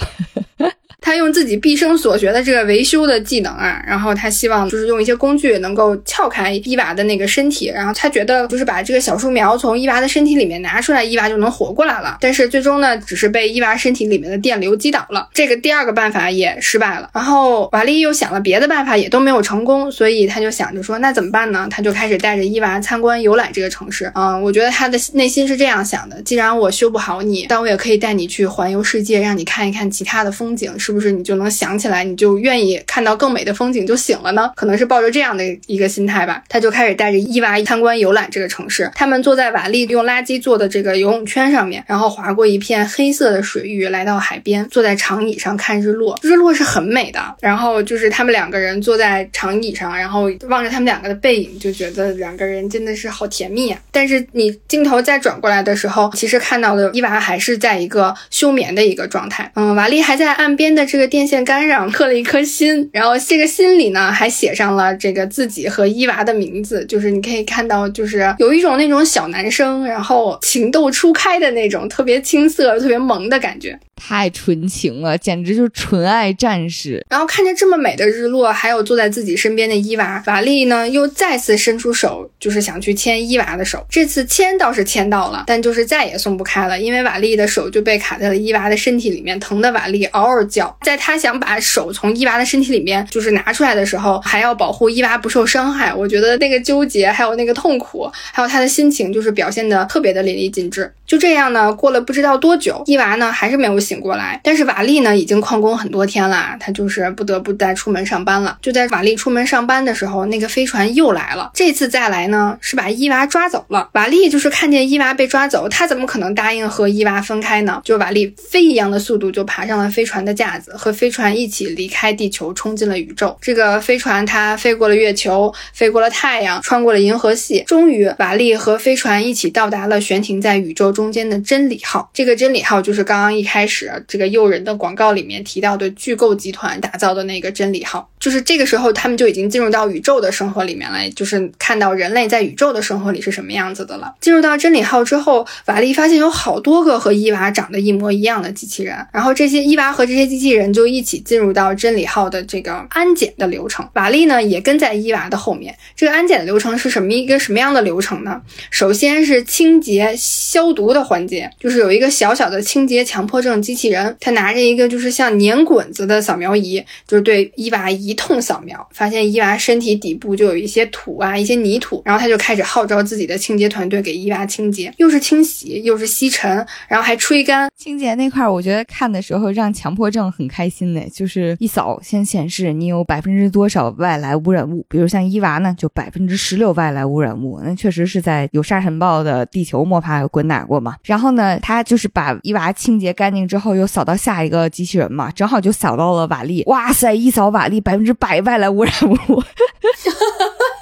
他用自己毕生所学的这个维修的技能啊，然后他希望就是用一些工具能够撬开伊娃的那个身体，然后他觉得就是把这个小树苗从伊娃的身体里面拿出来，伊娃就能活过来了。但是最终呢，只是被伊娃身体里面的电流击倒了。这个第二个办法也失败了。然后瓦利又想了别的办法，也都没有成功，所以他就想着说，那怎么办呢？他就开始带着伊娃参观游览这个城市。嗯，我觉得他的内心是这样想的：既然我修不好你，但我也可以带你去环游世界，让你看一看其他的风景，是不就是你就能想起来，你就愿意看到更美的风景就醒了呢？可能是抱着这样的一个心态吧，他就开始带着伊娃参观游览这个城市。他们坐在瓦利用垃圾做的这个游泳圈上面，然后划过一片黑色的水域，来到海边，坐在长椅上看日落。日落是很美的。然后就是他们两个人坐在长椅上，然后望着他们两个的背影，就觉得两个人真的是好甜蜜啊。但是你镜头再转过来的时候，其实看到的伊娃还是在一个休眠的一个状态。嗯，瓦利还在岸边的这个电线杆上刻了一颗心，然后这个心里呢还写上了这个自己和伊娃的名字。就是你可以看到，就是有一种那种小男生，然后情窦初开的那种特别青涩、特别萌的感觉。太纯情了，简直就是纯爱战士。然后看着这么美的日落，还有坐在自己身边的伊娃，瓦利呢又再次伸出手，就是想去牵伊娃的手。这次牵倒是牵到了，但就是再也松不开了，因为瓦利的手就被卡在了伊娃的身体里面，疼的瓦利嗷嗷叫。在他想把手从伊娃的身体里面就是拿出来的时候，还要保护伊娃不受伤害。我觉得那个纠结，还有那个痛苦，还有他的心情，就是表现的特别的淋漓尽致。就这样呢，过了不知道多久，伊娃呢还是没有醒过来。但是瓦利呢已经旷工很多天了，他就是不得不再出门上班了。就在瓦利出门上班的时候，那个飞船又来了。这次再来呢，是把伊娃抓走了。瓦利就是看见伊娃被抓走，他怎么可能答应和伊娃分开呢？就瓦利飞一样的速度就爬上了飞船的架子，和飞船一起离开地球，冲进了宇宙。这个飞船它飞过了月球，飞过了太阳，穿过了银河系，终于瓦利和飞船一起到达了悬停在宇宙。中间的真理号，这个真理号就是刚刚一开始这个诱人的广告里面提到的巨构集团打造的那个真理号，就是这个时候他们就已经进入到宇宙的生活里面了，就是看到人类在宇宙的生活里是什么样子的了。进入到真理号之后，瓦利发现有好多个和伊娃长得一模一样的机器人，然后这些伊娃和这些机器人就一起进入到真理号的这个安检的流程。瓦利呢也跟在伊娃的后面。这个安检的流程是什么一个什么样的流程呢？首先是清洁消毒。的环节就是有一个小小的清洁强迫症机器人，他拿着一个就是像粘滚子的扫描仪，就是对伊娃一通扫描，发现伊娃身体底部就有一些土啊，一些泥土，然后他就开始号召自己的清洁团队给伊娃清洁，又是清洗又是吸尘，然后还吹干。清洁那块，我觉得看的时候让强迫症很开心呢，就是一扫先显示你有百分之多少外来污染物，比如像伊娃呢，就百分之十六外来污染物，那确实是在有沙尘暴的地球摸爬滚打过。嘛，然后呢，他就是把伊娃清洁干净之后，又扫到下一个机器人嘛，正好就扫到了瓦力。哇塞，一扫瓦力，百分之百外来污染物。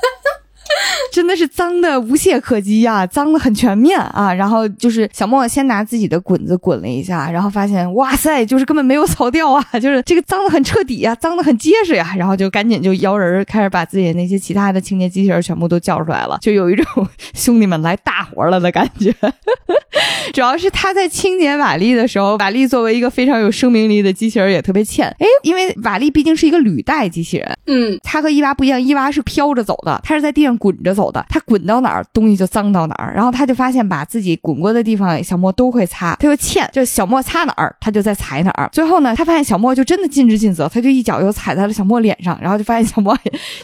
真的是脏的无懈可击呀，脏的很全面啊！然后就是小莫先拿自己的滚子滚了一下，然后发现哇塞，就是根本没有扫掉啊，就是这个脏的很彻底呀，脏的很结实呀，然后就赶紧就摇人开始把自己那些其他的清洁机器人全部都叫出来了，就有一种兄弟们来大活了的感觉。主要是他在清洁瓦力的时候，瓦力作为一个非常有生命力的机器人也特别欠哎，因为瓦力毕竟是一个履带机器人，嗯，他和伊娃不一样，伊娃是飘着走的，他是在地上滚着走。的，他滚到哪儿，东西就脏到哪儿。然后他就发现，把自己滚过的地方，小莫都会擦。他就欠，就小莫擦哪儿，他就在踩哪儿。最后呢，他发现小莫就真的尽职尽责，他就一脚又踩在了小莫脸上，然后就发现小莫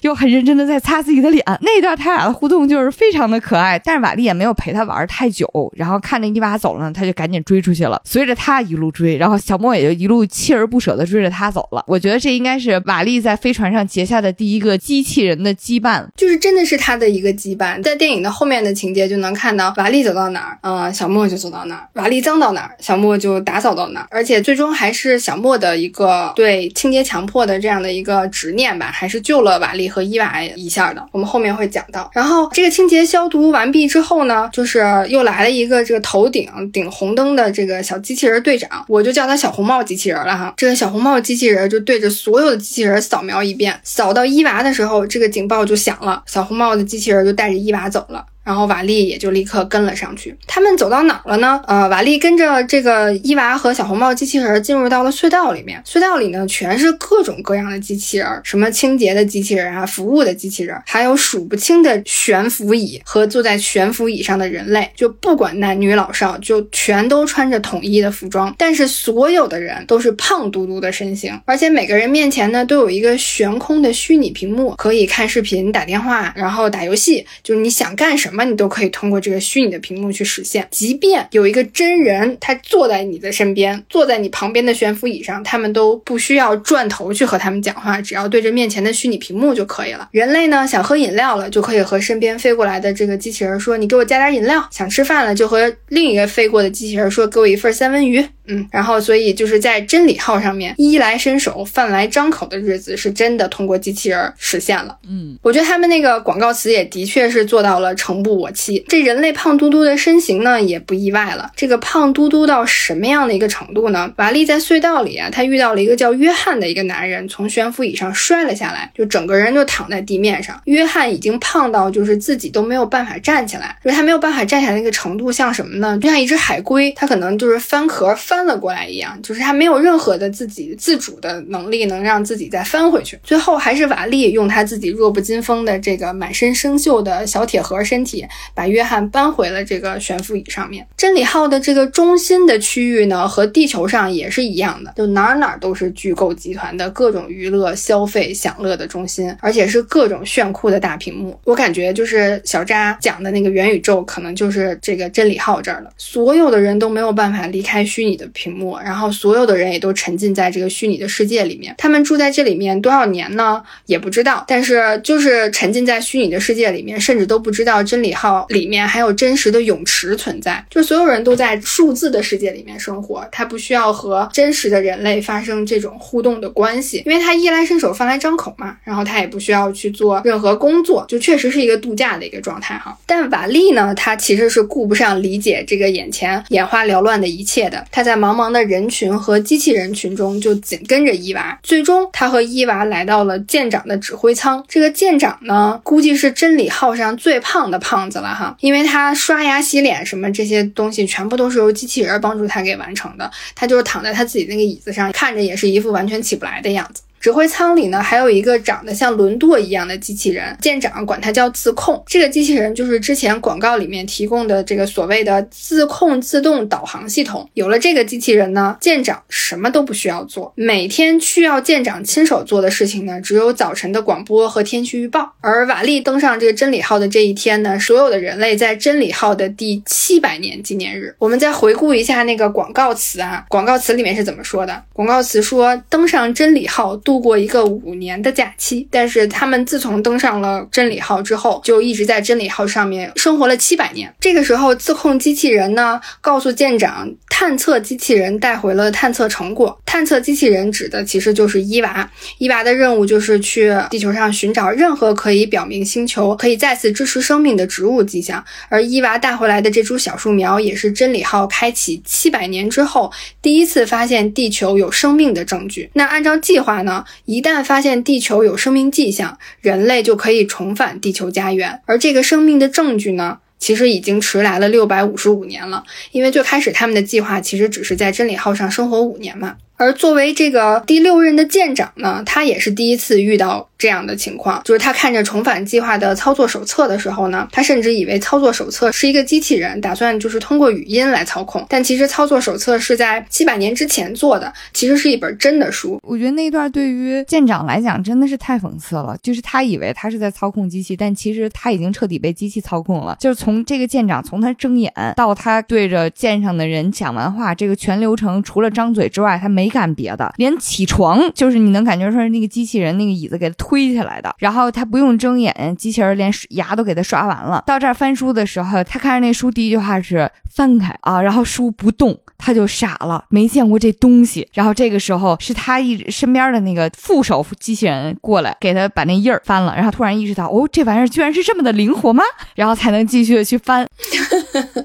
又很认真的在擦自己的脸。那一段他俩的互动就是非常的可爱。但是瓦力也没有陪他玩太久，然后看着伊娃走了，他就赶紧追出去了，随着他一路追，然后小莫也就一路锲而不舍的追着他走了。我觉得这应该是瓦力在飞船上结下的第一个机器人的羁绊，就是真的是他他的一个羁绊。在电影的后面的情节就能看到，瓦力走到哪儿，嗯，小莫就走到哪儿；瓦力脏到哪儿，小莫就打扫到哪儿。而且最终还是小莫的一个对清洁强迫的这样的一个执念吧，还是救了瓦力和伊娃一下的。我们后面会讲到。然后这个清洁消毒完毕之后呢，就是又来了一个这个头顶顶红灯的这个小机器人队长，我就叫他小红帽机器人了哈。这个小红帽机器人就对着所有的机器人扫描一遍，扫到伊娃的时候，这个警报就响了，小红帽机器人就带着伊娃。走了。然后瓦力也就立刻跟了上去。他们走到哪儿了呢？呃，瓦力跟着这个伊娃和小红帽机器人进入到了隧道里面。隧道里呢，全是各种各样的机器人，什么清洁的机器人啊，服务的机器人，还有数不清的悬浮椅和坐在悬浮椅上的人类。就不管男女老少，就全都穿着统一的服装。但是所有的人都是胖嘟嘟的身形，而且每个人面前呢，都有一个悬空的虚拟屏幕，可以看视频、打电话，然后打游戏。就是你想干什么，你都可以通过这个虚拟的屏幕去实现。即便有一个真人，他坐在你的身边，坐在你旁边的悬浮椅上，他们都不需要转头去和他们讲话，只要对着面前的虚拟屏幕就可以了。人类呢，想喝饮料了，就可以和身边飞过来的这个机器人说：“你给我加点饮料。”想吃饭了，就和另一个飞过的机器人说：“给我一份三文鱼。”嗯，然后所以就是在真理号上面，衣来伸手、饭来张口的日子是真的通过机器人实现了。嗯，我觉得他们那个广告词也的确是做到了成不我欺。这人类胖嘟嘟的身形呢，也不意外了。这个胖嘟嘟到什么样的一个程度呢？瓦力在隧道里啊，他遇到了一个叫约翰的一个男人，从悬浮椅上摔了下来，就整个人就躺在地面上。约翰已经胖到就是自己都没有办法站起来，就是他没有办法站起来那个程度，像什么呢？就像一只海龟，它可能就是翻壳翻了过来一样，就是它没有任何的自己自主的能力，能让自己再翻回去。最后还是瓦力用他自己弱不禁风的这个满身生锈的小铁盒身体，把约翰搬回了这个悬浮椅上面。真理号的这个中心的区域呢，和地球上也是一样的，就哪哪都是巨构集团的各种娱乐、消费、享乐的中心，而且是各种炫酷的大屏幕。我感觉就是小扎讲的那个元宇宙，可能就是这个真理号这儿了。所有的人都没有办法离开虚拟的屏幕，然后所有的人也都沉浸在这个虚拟的世界里面。他们住在这里面多少年呢？也不知道，但是就是沉浸在虚拟的世界里面，甚至都不知道真理号里面还有真实的泳池存在。就所有人都在数字的世界里面生活，他不需要和真实的人类发生这种互动的关系，因为他衣来伸手、饭来张口嘛。然后他也不需要去做任何工作，就确实是一个度假的一个状态哈。但瓦力呢，他其实是顾不上理解这个眼前眼花缭乱的一切的。他在茫茫的人群和机器人群中就紧跟着伊娃，最终他和伊娃来到了舰长的指挥舱。这个舰长呢，估计是真理号上最胖的胖胖子了哈，因为他刷牙、洗脸什么这些东西全部都是由机器人帮助他给完成的。他就是躺在他自己那个椅子上，看着也是一副完全起不来的样子。指挥舱里呢，还有一个长得像轮舵一样的机器人，舰长管它叫自控。这个机器人就是之前广告里面提供的这个所谓的自控自动导航系统。有了这个机器人呢，舰长什么都不需要做，每天需要舰长亲手做的事情呢，只有早晨的广播和天气预报。而瓦力登上这个真理号的这一天呢，所有的人类在真理号的第七百年纪念日。我们再回顾一下那个广告词啊，广告词里面是怎么说的？广告词说登上真理号。度过一个五年的假期，但是他们自从登上了真理号之后，就一直在真理号上面生活了七百年。这个时候，自控机器人呢告诉舰长，探测机器人带回了探测成果。探测机器人指的其实就是伊娃。伊娃的任务就是去地球上寻找任何可以表明星球可以再次支持生命的植物迹象。而伊娃带回来的这株小树苗，也是真理号开启七百年之后第一次发现地球有生命的证据。那按照计划呢？一旦发现地球有生命迹象，人类就可以重返地球家园。而这个生命的证据呢，其实已经迟来了六百五十五年了。因为最开始他们的计划其实只是在真理号上生活五年嘛。而作为这个第六任的舰长呢，他也是第一次遇到这样的情况，就是他看着重返计划的操作手册的时候呢，他甚至以为操作手册是一个机器人，打算就是通过语音来操控。但其实操作手册是在七百年之前做的，其实是一本真的书。我觉得那段对于舰长来讲真的是太讽刺了，就是他以为他是在操控机器，但其实他已经彻底被机器操控了。就是从这个舰长从他睁眼到他对着舰上的人讲完话，这个全流程除了张嘴之外，他没干别的，连起床就是你能感觉出来那个机器人那个椅子给他推推起来的，然后他不用睁眼，机器人连牙都给他刷完了。到这儿翻书的时候，他看着那书第一句话是翻开啊，然后书不动，他就傻了，没见过这东西。然后这个时候是他一身边的那个副手机器人过来给他把那印儿翻了，然后突然意识到哦，这玩意儿居然是这么的灵活吗？然后才能继续的去翻。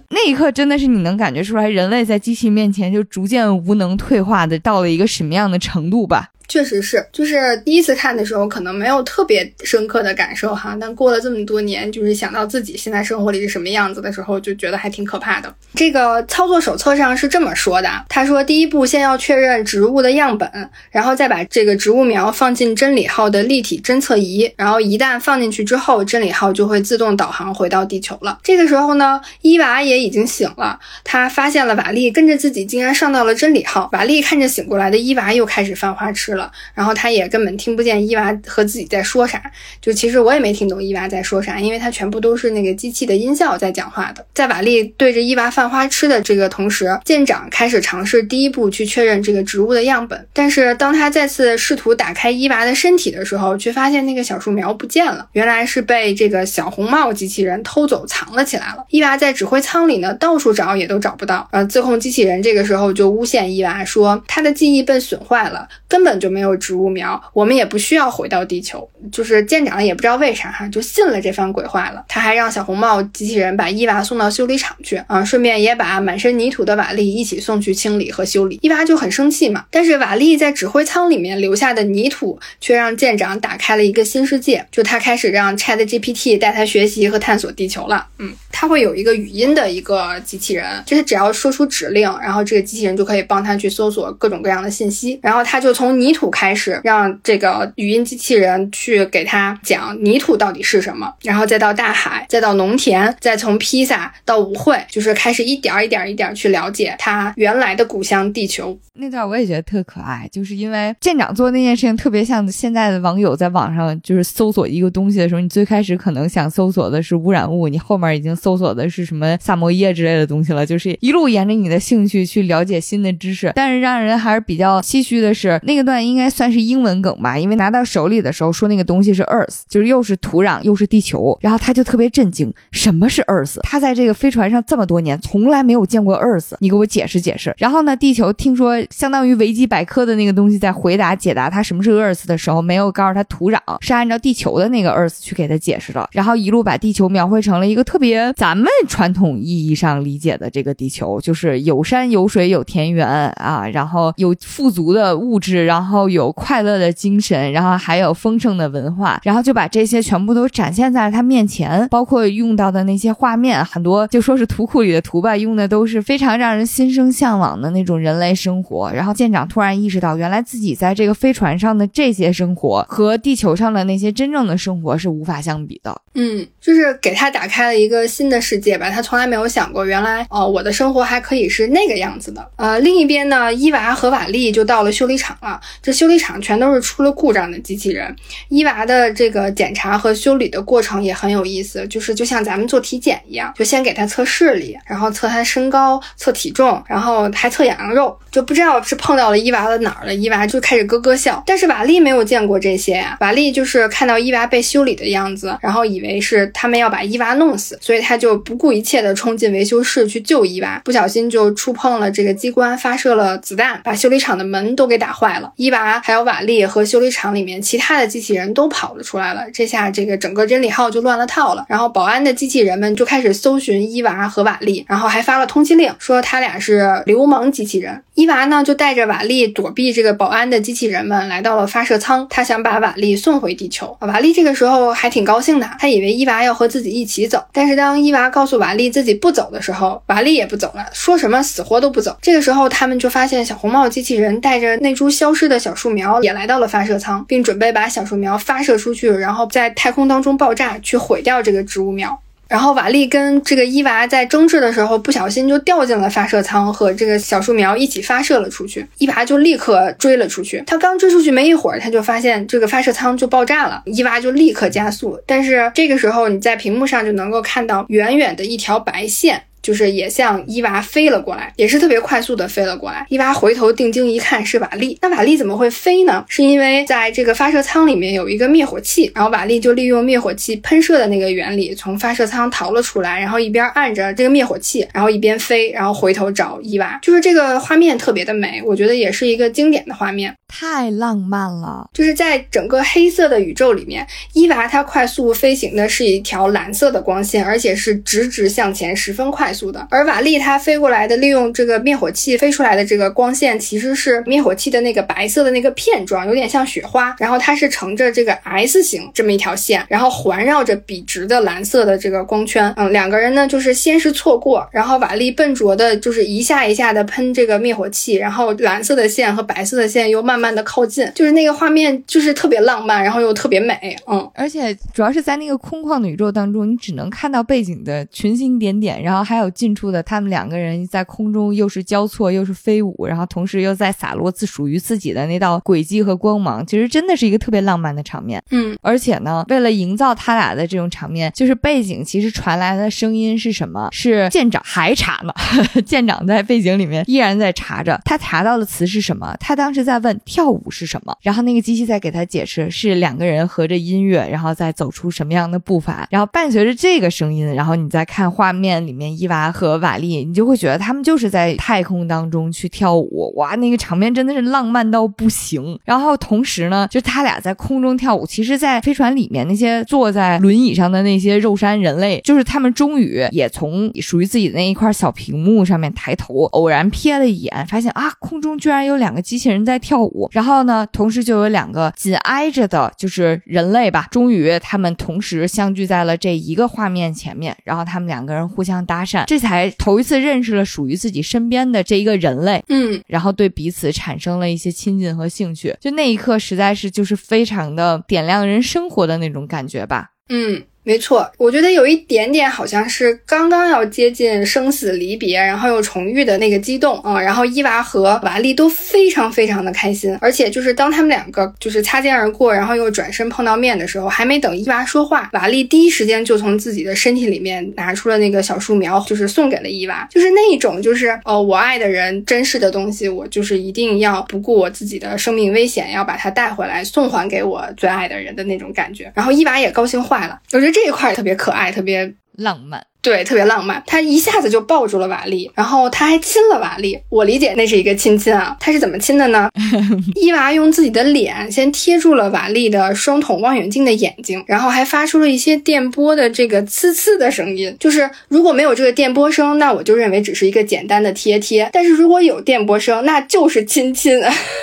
那一刻真的是你能感觉出来，人类在机器面前就逐渐无能退化的到了一个什么样的程度吧。确实是，就是第一次看的时候，可能没有特别深刻的感受哈，但过了这么多年，就是想到自己现在生活里是什么样子的时候，就觉得还挺可怕的。这个操作手册上是这么说的，他说第一步先要确认植物的样本，然后再把这个植物苗放进真理号的立体侦测仪，然后一旦放进去之后，真理号就会自动导航回到地球了。这个时候呢，伊娃也已经醒了，他发现了瓦力跟着自己竟然上到了真理号，瓦力看着醒过来的伊娃又开始犯花痴了。然后他也根本听不见伊娃和自己在说啥，就其实我也没听懂伊娃在说啥，因为他全部都是那个机器的音效在讲话的。在瓦力对着伊娃犯花痴的这个同时，舰长开始尝试第一步去确认这个植物的样本。但是当他再次试图打开伊娃的身体的时候，却发现那个小树苗不见了，原来是被这个小红帽机器人偷走藏了起来了。伊娃在指挥舱里呢，到处找也都找不到。呃，自控机器人这个时候就诬陷伊娃说，他的记忆被损坏了，根本就就没有。植物苗，我们也不需要回到地球。就是舰长也不知道为啥哈，就信了这番鬼话了。他还让小红帽机器人把伊娃送到修理厂去啊，顺便也把满身泥土的瓦力一起送去清理和修理。伊娃就很生气嘛，但是瓦力在指挥舱里面留下的泥土却让舰长打开了一个新世界。就他开始让 Chat GPT 带他学习和探索地球了。嗯，他会有一个语音的一个机器人，就是只要说出指令，然后这个机器人就可以帮他去搜索各种各样的信息。然后他就从泥土开。始让这个语音机器人去给他讲泥土到底是什么，然后再到大海，再到农田，再从披萨到舞会，就是开始一点一点一点去了解他原来的故乡地球。那段我也觉得特可爱，就是因为舰长做那件事情特别像现在的网友在网上就是搜索一个东西的时候，你最开始可能想搜索的是污染物，你后面已经搜索的是什么萨摩耶之类的东西了，就是一路沿着你的兴趣去了解新的知识。但是让人还是比较唏嘘的是，那个段应该算是英文梗吧，因为拿到手里的时候说那个东西是 Earth，就是又是土壤又是地球，然后他就特别震惊，什么是 Earth？他在这个飞船上这么多年，从来没有见过 Earth，你给我解释解释。然后呢，地球听说。相当于维基百科的那个东西，在回答解答他什么是 Earth 的时候，没有告诉他土壤是按照地球的那个 Earth 去给他解释的，然后一路把地球描绘成了一个特别咱们传统意义上理解的这个地球，就是有山有水有田园啊，然后有富足的物质，然后后有快乐的精神，然后还有丰盛的文化，然后就把这些全部都展现在了他面前，包括用到的那些画面，很多就说是图库里的图吧，用的都是非常让人心生向往的那种人类生活。然后舰长突然意识到，原来自己在这个飞船上的这些生活和地球上的那些真正的生活是无法相比的。嗯，就是给他打开了一个新的世界吧。他从来没有想过，原来哦，我的生活还可以是那个样子的。呃，另一边呢，伊娃和瓦力就到了修理厂了。这修理厂全都是出了故障的机器人。伊娃的这个检查和修理的过程也很有意思，就是就像咱们做体检一样，就先给他测视力，然后测他身高、测体重，然后还测痒痒肉，就不知道。是碰到了伊娃的哪儿了？伊娃就开始咯咯笑。但是瓦力没有见过这些呀。瓦力就是看到伊娃被修理的样子，然后以为为是他们要把伊娃弄死，所以他就不顾一切的冲进维修室去救伊娃。不小心就触碰了这个机关，发射了子弹，把修理厂的门都给打坏了。伊娃还有瓦力和修理厂里面其他的机器人都跑了出来了。这下这个整个真理号就乱了套了。然后保安的机器人们就开始搜寻伊娃和瓦力，然后还发了通缉令，说他俩是流氓机器人。伊娃呢就带着瓦力躲避这个保安的机器人们，来到了发射舱。他想把瓦力送回地球。瓦力这个时候还挺高兴的，他以以为伊娃要和自己一起走。但是当伊娃告诉瓦力自己不走的时候，瓦力也不走了，说什么死活都不走。这个时候，他们就发现小红帽机器人带着那株消失的小树苗也来到了发射舱，并准备把小树苗发射出去，然后在太空当中爆炸，去毁掉这个植物苗。然后瓦力跟这个伊娃在争执的时候，不小心就掉进了发射舱，和这个小树苗一起发射了出去。伊娃就立刻追了出去。他刚追出去没一会儿，他就发现这个发射舱就爆炸了。伊娃就立刻加速，但是这个时候你在屏幕上就能够看到远远的一条白线。就是也向伊娃飞了过来，也是特别快速的飞了过来。伊娃回头定睛一看，是瓦力。那瓦力怎么会飞呢？是因为在这个发射舱里面有一个灭火器，然后瓦力就利用灭火器喷射的那个原理，从发射舱逃了出来，然后一边按着这个灭火器，然后一边飞，然后回头找伊娃。就是这个画面特别的美，我觉得也是一个经典的画面。太浪漫了。就是在整个黑色的宇宙里面，伊娃它快速飞行的是一条蓝色的光线，而且是直直向前，十分快速的。而瓦力它飞过来的，利用这个灭火器飞出来的这个光线，其实是灭火器的那个白色的那个片状，有点像雪花。然后它是乘着这个 S 型这么一条线，然后环绕着笔直的蓝色的这个光圈。嗯，两个人呢，就是先是错过，然后瓦力笨拙的，就是一下一下的喷这个灭火器，然后蓝色的线和白色的线又慢慢的靠近，就是那个画面就是特别浪漫，然后又特别美。嗯，而且主要是在那个空旷的宇宙当中，你只能看到背景的群星点点，然后还有近处的他们两个人在空中又是交错又是飞舞，然后同时又在洒落自属于自己的那道轨迹和光芒，其实真的是一个特别浪漫的场面。嗯，而且呢，为了营造他俩的这种场面，就是背景其实传来的声音是什么？是舰长还查呢，舰长在背景里面依然在查着，他查到的词是什么？他当时在问跳舞是什么，然后那个机器在给他解释是两个人合着音乐，然后再走出什么样的步伐，然后伴随着这个声音，然后你再看画面里面伊娃和瓦力，你就会觉得他们就是在太空当中去跳舞，哇，那个场面真的是浪漫到不行。然后同时呢，就他俩在空中跳舞，其实，在飞船里面那些坐在轮椅上的那些肉山人类，就是他们终于也从属于自己的那一块小屏幕上面抬头，偶然瞥了一眼，发现啊，空中居然有两个机器人在跳舞。然后呢，同时就有两个紧挨着的，就是人类吧，终于他们同时相聚在了这一个画面前面，然后他们两个人互相搭讪，这才头一次认识了属于自己身边的这一个人类。嗯，然后对彼此产生了一些亲近和兴趣，就那一刻实在是就是非常的点亮人生活的那种感觉吧。嗯。没错，我觉得有一点点好像是刚刚要接近生死离别，然后又重遇的那个激动啊。然后伊娃和瓦力都非常非常的开心，而且就是当他们两个就是擦肩而过，然后又转身碰到面的时候，还没等伊娃说话，瓦力第一时间就从自己的身体里面拿出了那个小树苗，就是送给了伊娃，就是那种就是呃我爱的人珍视的东西，我就是一定要不顾我自己的生命危险，要把它带回来送还给我最爱的人的那种感觉。然后伊娃也高兴坏了，我觉得。这一块特别可爱，特别浪漫，对，特别浪漫。他一下子就抱住了瓦力，然后他还亲了瓦力。我理解那是一个亲亲啊。他是怎么亲的呢？伊娃用自己的脸先贴住了瓦力的双筒望远镜的眼睛，然后还发出了一些电波的这个呲呲的声音。就是如果没有这个电波声，那我就认为只是一个简单的贴贴；但是如果有电波声，那就是亲亲。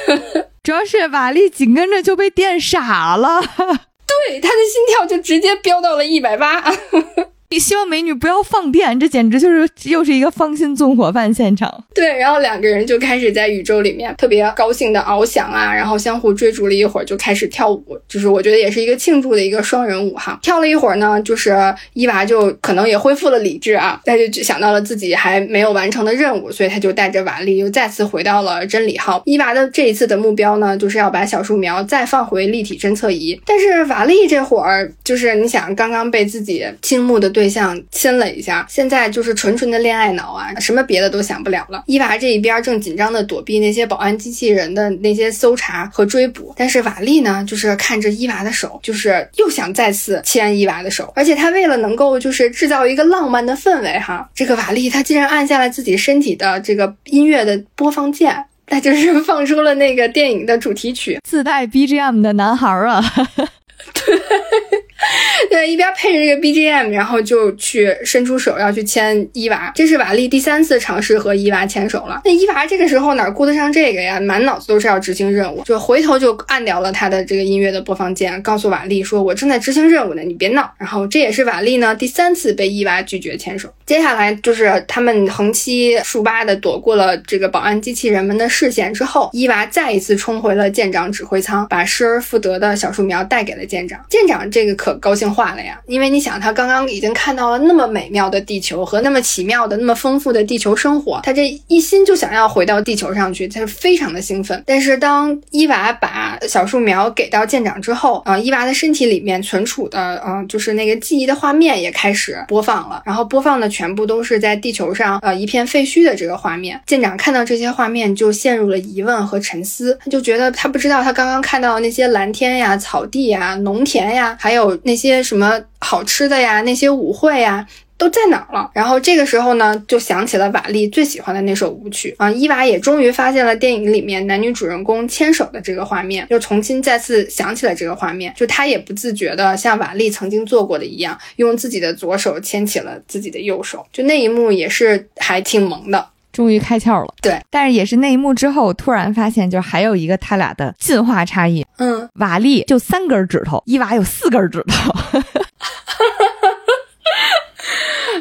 主要是瓦力紧跟着就被电傻了。对，他的心跳就直接飙到了一百八。你希望美女不要放电，这简直就是又是一个芳心纵火犯现场。对，然后两个人就开始在宇宙里面特别高兴的翱翔啊，然后相互追逐了一会儿，就开始跳舞，就是我觉得也是一个庆祝的一个双人舞哈。跳了一会儿呢，就是伊娃就可能也恢复了理智啊，他就想到了自己还没有完成的任务，所以他就带着瓦力又再次回到了真理号。伊娃的这一次的目标呢，就是要把小树苗再放回立体侦测仪。但是瓦力这会儿就是你想，刚刚被自己倾慕的对。对象亲了一下，现在就是纯纯的恋爱脑啊，什么别的都想不了了。伊娃这一边正紧张的躲避那些保安机器人的那些搜查和追捕，但是瓦力呢，就是看着伊娃的手，就是又想再次牵伊娃的手，而且他为了能够就是制造一个浪漫的氛围哈，这个瓦力他竟然按下了自己身体的这个音乐的播放键，那就是 放出了那个电影的主题曲，自带 BGM 的男孩啊。对，对，一边配着这个 BGM，然后就去伸出手要去牵伊娃。这是瓦力第三次尝试和伊娃牵手了。那伊娃这个时候哪顾得上这个呀？满脑子都是要执行任务，就回头就按掉了他的这个音乐的播放键，告诉瓦力说：“我正在执行任务呢，你别闹。”然后这也是瓦力呢第三次被伊娃拒绝牵手。接下来就是他们横七竖八的躲过了这个保安机器人们的视线之后，伊娃再一次冲回了舰长指挥舱，把失而复得的小树苗带给了。舰长，舰长这个可高兴坏了呀！因为你想，他刚刚已经看到了那么美妙的地球和那么奇妙的、那么丰富的地球生活，他这一心就想要回到地球上去，他是非常的兴奋。但是当伊娃把小树苗给到舰长之后，啊，伊娃的身体里面存储的，嗯，就是那个记忆的画面也开始播放了，然后播放的全部都是在地球上，呃，一片废墟的这个画面。舰长看到这些画面就陷入了疑问和沉思，他就觉得他不知道他刚刚看到的那些蓝天呀、草地呀。农田呀，还有那些什么好吃的呀，那些舞会呀。都在哪儿了？然后这个时候呢，就想起了瓦力最喜欢的那首舞曲啊。伊娃也终于发现了电影里面男女主人公牵手的这个画面，又重新再次想起了这个画面，就他也不自觉的像瓦力曾经做过的一样，用自己的左手牵起了自己的右手，就那一幕也是还挺萌的。终于开窍了，对，但是也是那一幕之后，突然发现，就还有一个他俩的进化差异。嗯，瓦力就三根指头，伊娃有四根指头。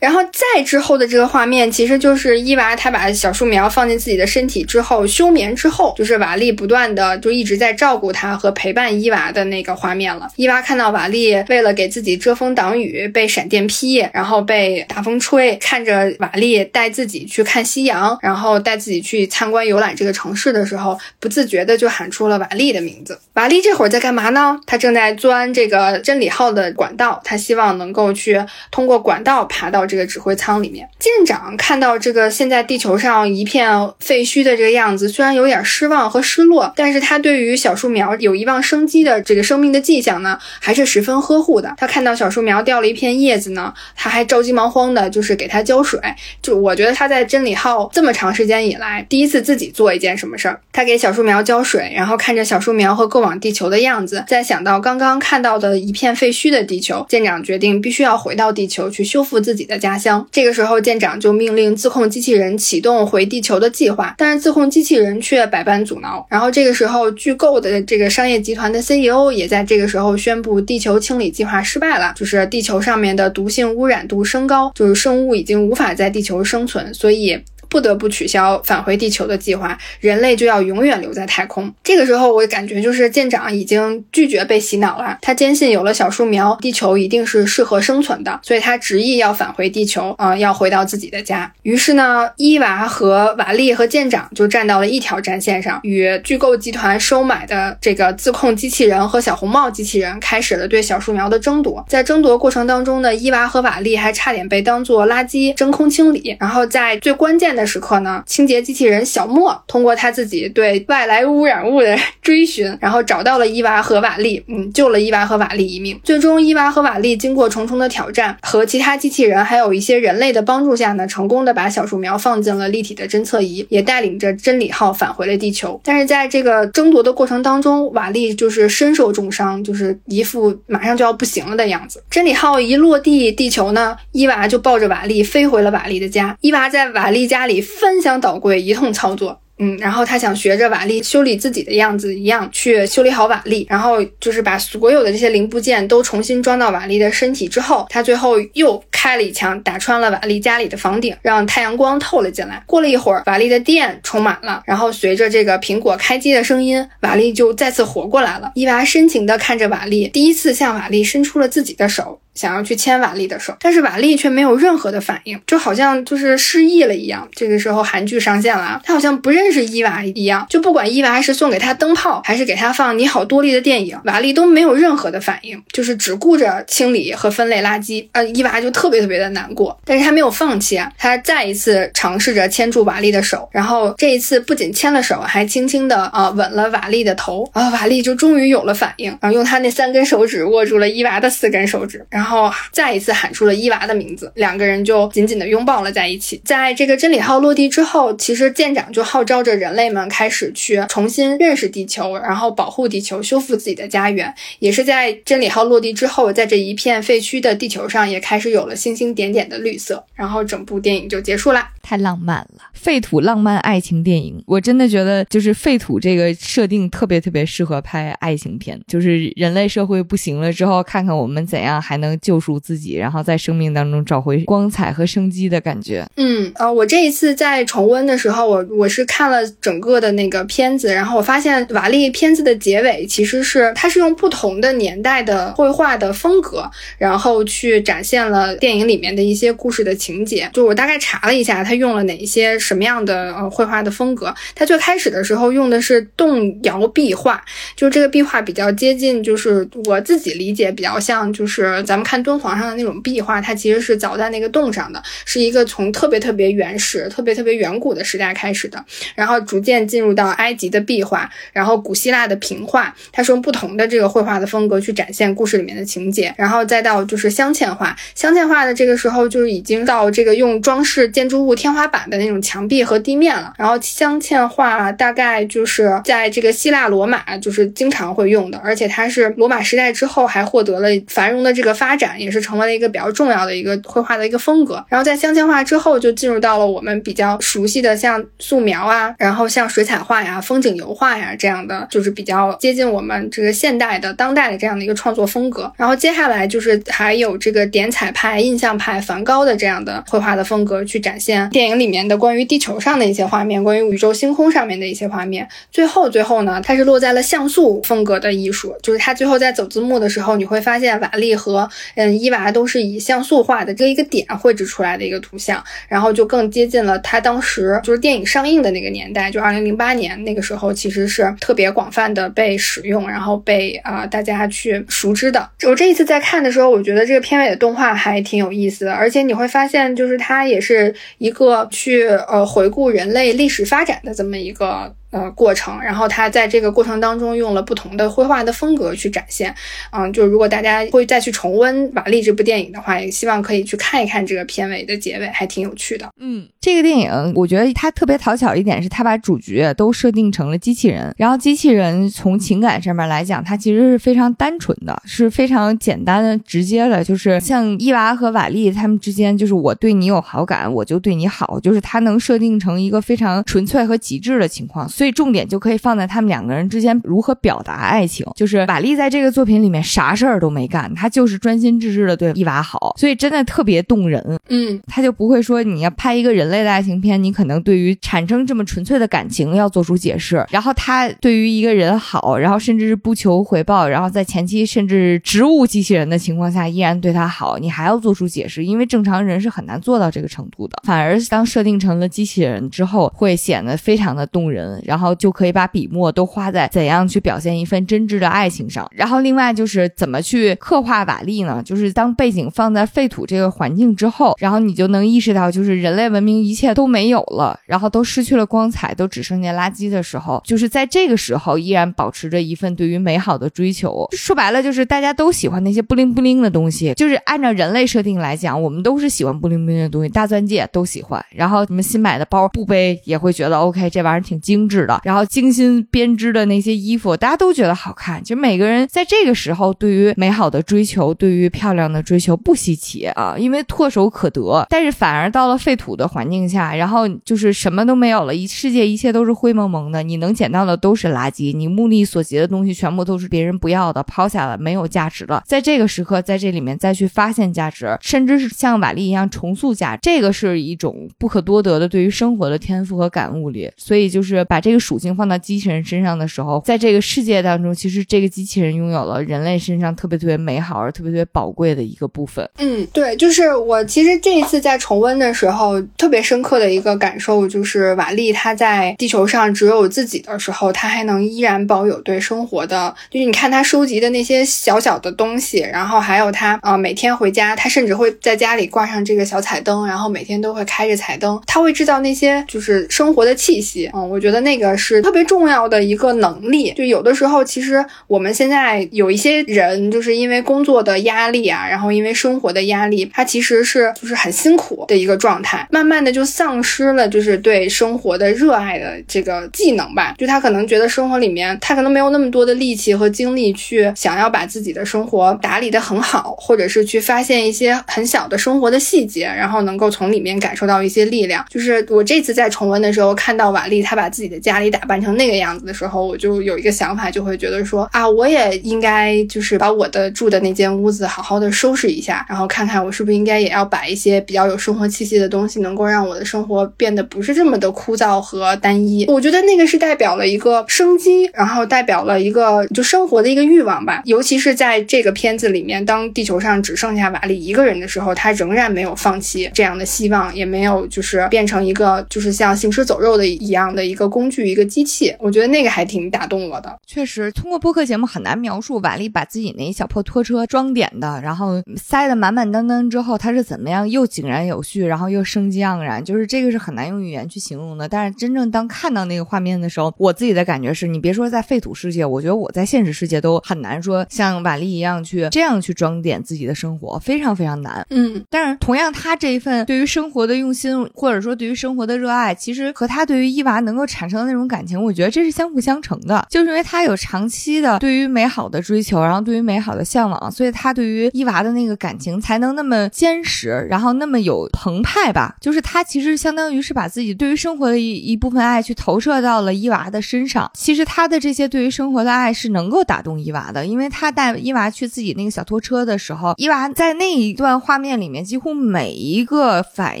然后再之后的这个画面，其实就是伊娃她把小树苗放进自己的身体之后休眠之后，就是瓦力不断的就一直在照顾她和陪伴伊娃的那个画面了。伊娃看到瓦力为了给自己遮风挡雨，被闪电劈，然后被大风吹，看着瓦力带自己去看夕阳，然后带自己去参观游览这个城市的时候，不自觉的就喊出了瓦力的名字。瓦力这会儿在干嘛呢？他正在钻这个真理号的管道，他希望能够去通过管道爬到这个指挥舱里面。舰长看到这个现在地球上一片废墟的这个样子，虽然有点失望和失落，但是他对于小树苗有一望生机的这个生命的迹象呢，还是十分呵护的。他看到小树苗掉了一片叶子呢，他还着急忙慌的，就是给它浇水。就我觉得他在真理号这么长时间以来，第一次自己做一件什么事儿，他给小树苗浇水，然后看着小树苗和过往地球的样子，再想到刚刚看到的一片废墟的地球，舰长决定必须要回到地球去修复自己的家乡。这个时候，舰长就命令自控机器人启动回地球的计划，但是自控机器人却百般阻挠。然后这个时候，巨构的这个商业集团的 CEO 也在这个时候宣布地球清理计划失败了，就是地球上面的毒性污染度升高，就是生物已经无法在地球生存，所以。不得不取消返回地球的计划，人类就要永远留在太空。这个时候，我感觉就是舰长已经拒绝被洗脑了。他坚信有了小树苗，地球一定是适合生存的，所以他执意要返回地球，啊，要回到自己的家。于是呢，伊娃和瓦利和舰长就站到了一条战线上，与巨构集团收买的这个自控机器人和小红帽机器人开始了对小树苗的争夺。在争夺过程当中呢，伊娃和瓦利还差点被当做垃圾真空清理。然后在最关键的。时刻呢，清洁机器人小莫通过他自己对外来污染物的追寻，然后找到了伊娃和瓦利，嗯，救了伊娃和瓦利一命。最终，伊娃和瓦利经过重重的挑战，和其他机器人还有一些人类的帮助下呢，成功的把小树苗放进了立体的侦测仪，也带领着真理号返回了地球。但是在这个争夺的过程当中，瓦利就是身受重伤，就是一副马上就要不行了的样子。真理号一落地地球呢，伊娃就抱着瓦利飞回了瓦利的家。伊娃在瓦利家里。翻箱倒柜，一通操作。嗯，然后他想学着瓦力修理自己的样子一样去修理好瓦力，然后就是把所有的这些零部件都重新装到瓦力的身体之后，他最后又开了一枪，打穿了瓦力家里的房顶，让太阳光透了进来。过了一会儿，瓦力的电充满了，然后随着这个苹果开机的声音，瓦力就再次活过来了。伊娃深情地看着瓦力，第一次向瓦力伸出了自己的手，想要去牵瓦力的手，但是瓦力却没有任何的反应，就好像就是失忆了一样。这个时候韩剧上线了，他好像不认。识伊娃一样，就不管伊娃是送给他灯泡，还是给他放《你好，多莉》的电影，瓦力都没有任何的反应，就是只顾着清理和分类垃圾。呃，伊娃就特别特别的难过，但是他没有放弃啊，他再一次尝试着牵住瓦力的手，然后这一次不仅牵了手，还轻轻的啊吻了瓦力的头，啊，瓦力就终于有了反应，然后用他那三根手指握住了伊娃的四根手指，然后然后再一次喊出了伊娃的名字，两个人就紧紧的拥抱了在一起。在这个真理号落地之后，其实舰长就号召。着人类们开始去重新认识地球，然后保护地球，修复自己的家园。也是在真理号落地之后，在这一片废墟的地球上，也开始有了星星点点的绿色。然后整部电影就结束啦，太浪漫了，废土浪漫爱情电影。我真的觉得，就是废土这个设定特别特别适合拍爱情片。就是人类社会不行了之后，看看我们怎样还能救赎自己，然后在生命当中找回光彩和生机的感觉。嗯，呃，我这一次在重温的时候，我我是看。了整个的那个片子，然后我发现瓦力片子的结尾其实是它是用不同的年代的绘画的风格，然后去展现了电影里面的一些故事的情节。就我大概查了一下，他用了哪一些什么样的呃绘画的风格。他最开始的时候用的是动摇壁画，就这个壁画比较接近，就是我自己理解比较像就是咱们看敦煌上的那种壁画，它其实是凿在那个洞上的，是一个从特别特别原始、特别特别远古的时代开始的，然后逐渐进入到埃及的壁画，然后古希腊的平画，它是用不同的这个绘画的风格去展现故事里面的情节，然后再到就是镶嵌画，镶嵌画的这个时候就是已经到这个用装饰建筑物天花板的那种墙壁和地面了，然后镶嵌画大概就是在这个希腊罗马就是经常会用的，而且它是罗马时代之后还获得了繁荣的这个发发展，也是成为了一个比较重要的一个绘画的一个风格。然后在镶嵌画之后，就进入到了我们比较熟悉的像素描啊，然后像水彩画呀、风景油画呀这样的，就是比较接近我们这个现代的当代的这样的一个创作风格。然后接下来就是还有这个点彩派、印象派、梵高的这样的绘画的风格，去展现电影里面的关于地球上的一些画面，关于宇宙星空上面的一些画面。最后，最后呢，它是落在了像素风格的艺术，就是它最后在走字幕的时候，你会发现瓦力和嗯伊娃都是以像素画的这一个点绘制出来的一个图像，然后就更接近了它当时就是电影上映的那个年代，就二零零八年那个时候，其实是特别广泛的被使用，然后被啊大家去熟知的。我这一次在看的时候，我觉得这个片尾的动画还挺有意思的，而且你会发现，就是它也是一个去呃回顾人类历史发展的这么一个。呃，过程，然后他在这个过程当中用了不同的绘画的风格去展现，嗯，就如果大家会再去重温《瓦力》这部电影的话，也希望可以去看一看这个片尾的结尾，还挺有趣的。嗯，这个电影我觉得它特别讨巧一点是，它把主角都设定成了机器人，然后机器人从情感上面来讲，它其实是非常单纯的，是非常简单的、直接的，就是像伊娃和瓦力他们之间，就是我对你有好感，我就对你好，就是它能设定成一个非常纯粹和极致的情况。所以重点就可以放在他们两个人之间如何表达爱情。就是瓦力在这个作品里面啥事儿都没干，他就是专心致志的对伊娃好，所以真的特别动人。嗯，他就不会说你要拍一个人类的爱情片，你可能对于产生这么纯粹的感情要做出解释。然后他对于一个人好，然后甚至是不求回报，然后在前期甚至植物机器人的情况下依然对他好，你还要做出解释，因为正常人是很难做到这个程度的。反而当设定成了机器人之后，会显得非常的动人，然然后就。可以把笔墨都花在怎样去表现一份真挚的爱情上，然后另外就是怎么去刻画瓦力呢？就是当背景放在废土这个环境之后，然后你就能意识到，就是人类文明一切都没有了，然后都失去了光彩，都只剩下垃圾的时候，就是在这个时候依然保持着一份对于美好的追求。说白了，就是大家都喜欢那些不灵不灵的东西，就是按照人类设定来讲，我们都是喜欢不灵不灵的东西，大钻戒都喜欢，然后你们新买的包、不背也会觉得 OK，这玩意儿挺精致的，然后。精心编织的那些衣服，大家都觉得好看。就每个人在这个时候，对于美好的追求，对于漂亮的追求不稀奇啊，因为唾手可得。但是反而到了废土的环境下，然后就是什么都没有了，一世界一切都是灰蒙蒙的，你能捡到的都是垃圾，你目力所及的东西全部都是别人不要的，抛下了，没有价值了。在这个时刻，在这里面再去发现价值，甚至是像瓦力一样重塑价值，这个是一种不可多得的对于生活的天赋和感悟力。所以就是把这个属性。放到机器人身上的时候，在这个世界当中，其实这个机器人拥有了人类身上特别特别美好而特别特别宝贵的一个部分。嗯，对，就是我其实这一次在重温的时候，特别深刻的一个感受就是瓦力他在地球上只有自己的时候，他还能依然保有对生活的，就是你看他收集的那些小小的东西，然后还有他啊每天回家，他甚至会在家里挂上这个小彩灯，然后每天都会开着彩灯，他会制造那些就是生活的气息。嗯，我觉得那个是。特别重要的一个能力，就有的时候，其实我们现在有一些人，就是因为工作的压力啊，然后因为生活的压力，他其实是就是很辛苦的一个状态，慢慢的就丧失了就是对生活的热爱的这个技能吧。就他可能觉得生活里面，他可能没有那么多的力气和精力去想要把自己的生活打理的很好，或者是去发现一些很小的生活的细节，然后能够从里面感受到一些力量。就是我这次在重温的时候，看到瓦力他把自己的家里打扮。成那个样子的时候，我就有一个想法，就会觉得说啊，我也应该就是把我的住的那间屋子好好的收拾一下，然后看看我是不是应该也要摆一些比较有生活气息的东西，能够让我的生活变得不是这么的枯燥和单一。我觉得那个是代表了一个生机，然后代表了一个就生活的一个欲望吧。尤其是在这个片子里面，当地球上只剩下瓦力一个人的时候，他仍然没有放弃这样的希望，也没有就是变成一个就是像行尸走肉的一样的一个工具。具一个机器，我觉得那个还挺打动我的。确实，通过播客节目很难描述瓦力把自己那一小破拖车装点的，然后塞得满满当当之后，他是怎么样又井然有序，然后又生机盎然，就是这个是很难用语言去形容的。但是真正当看到那个画面的时候，我自己的感觉是你别说在废土世界，我觉得我在现实世界都很难说像瓦力一样去这样去装点自己的生活，非常非常难。嗯，但是同样他这一份对于生活的用心，或者说对于生活的热爱，其实和他对于伊娃能够产生那种感情，我觉得这是相辅相成的。就是因为他有长期的对于美好的追求，然后对于美好的向往，所以他对于伊娃的那个感情才能那么坚实，然后那么有澎湃吧。就是他其实相当于是把自己对于生活的一一部分爱去投射到了伊娃的身上。其实他的这些对于生活的爱是能够打动伊娃的，因为他带伊娃去自己那个小拖车的时候，伊娃在那一段画面里面几乎每一个反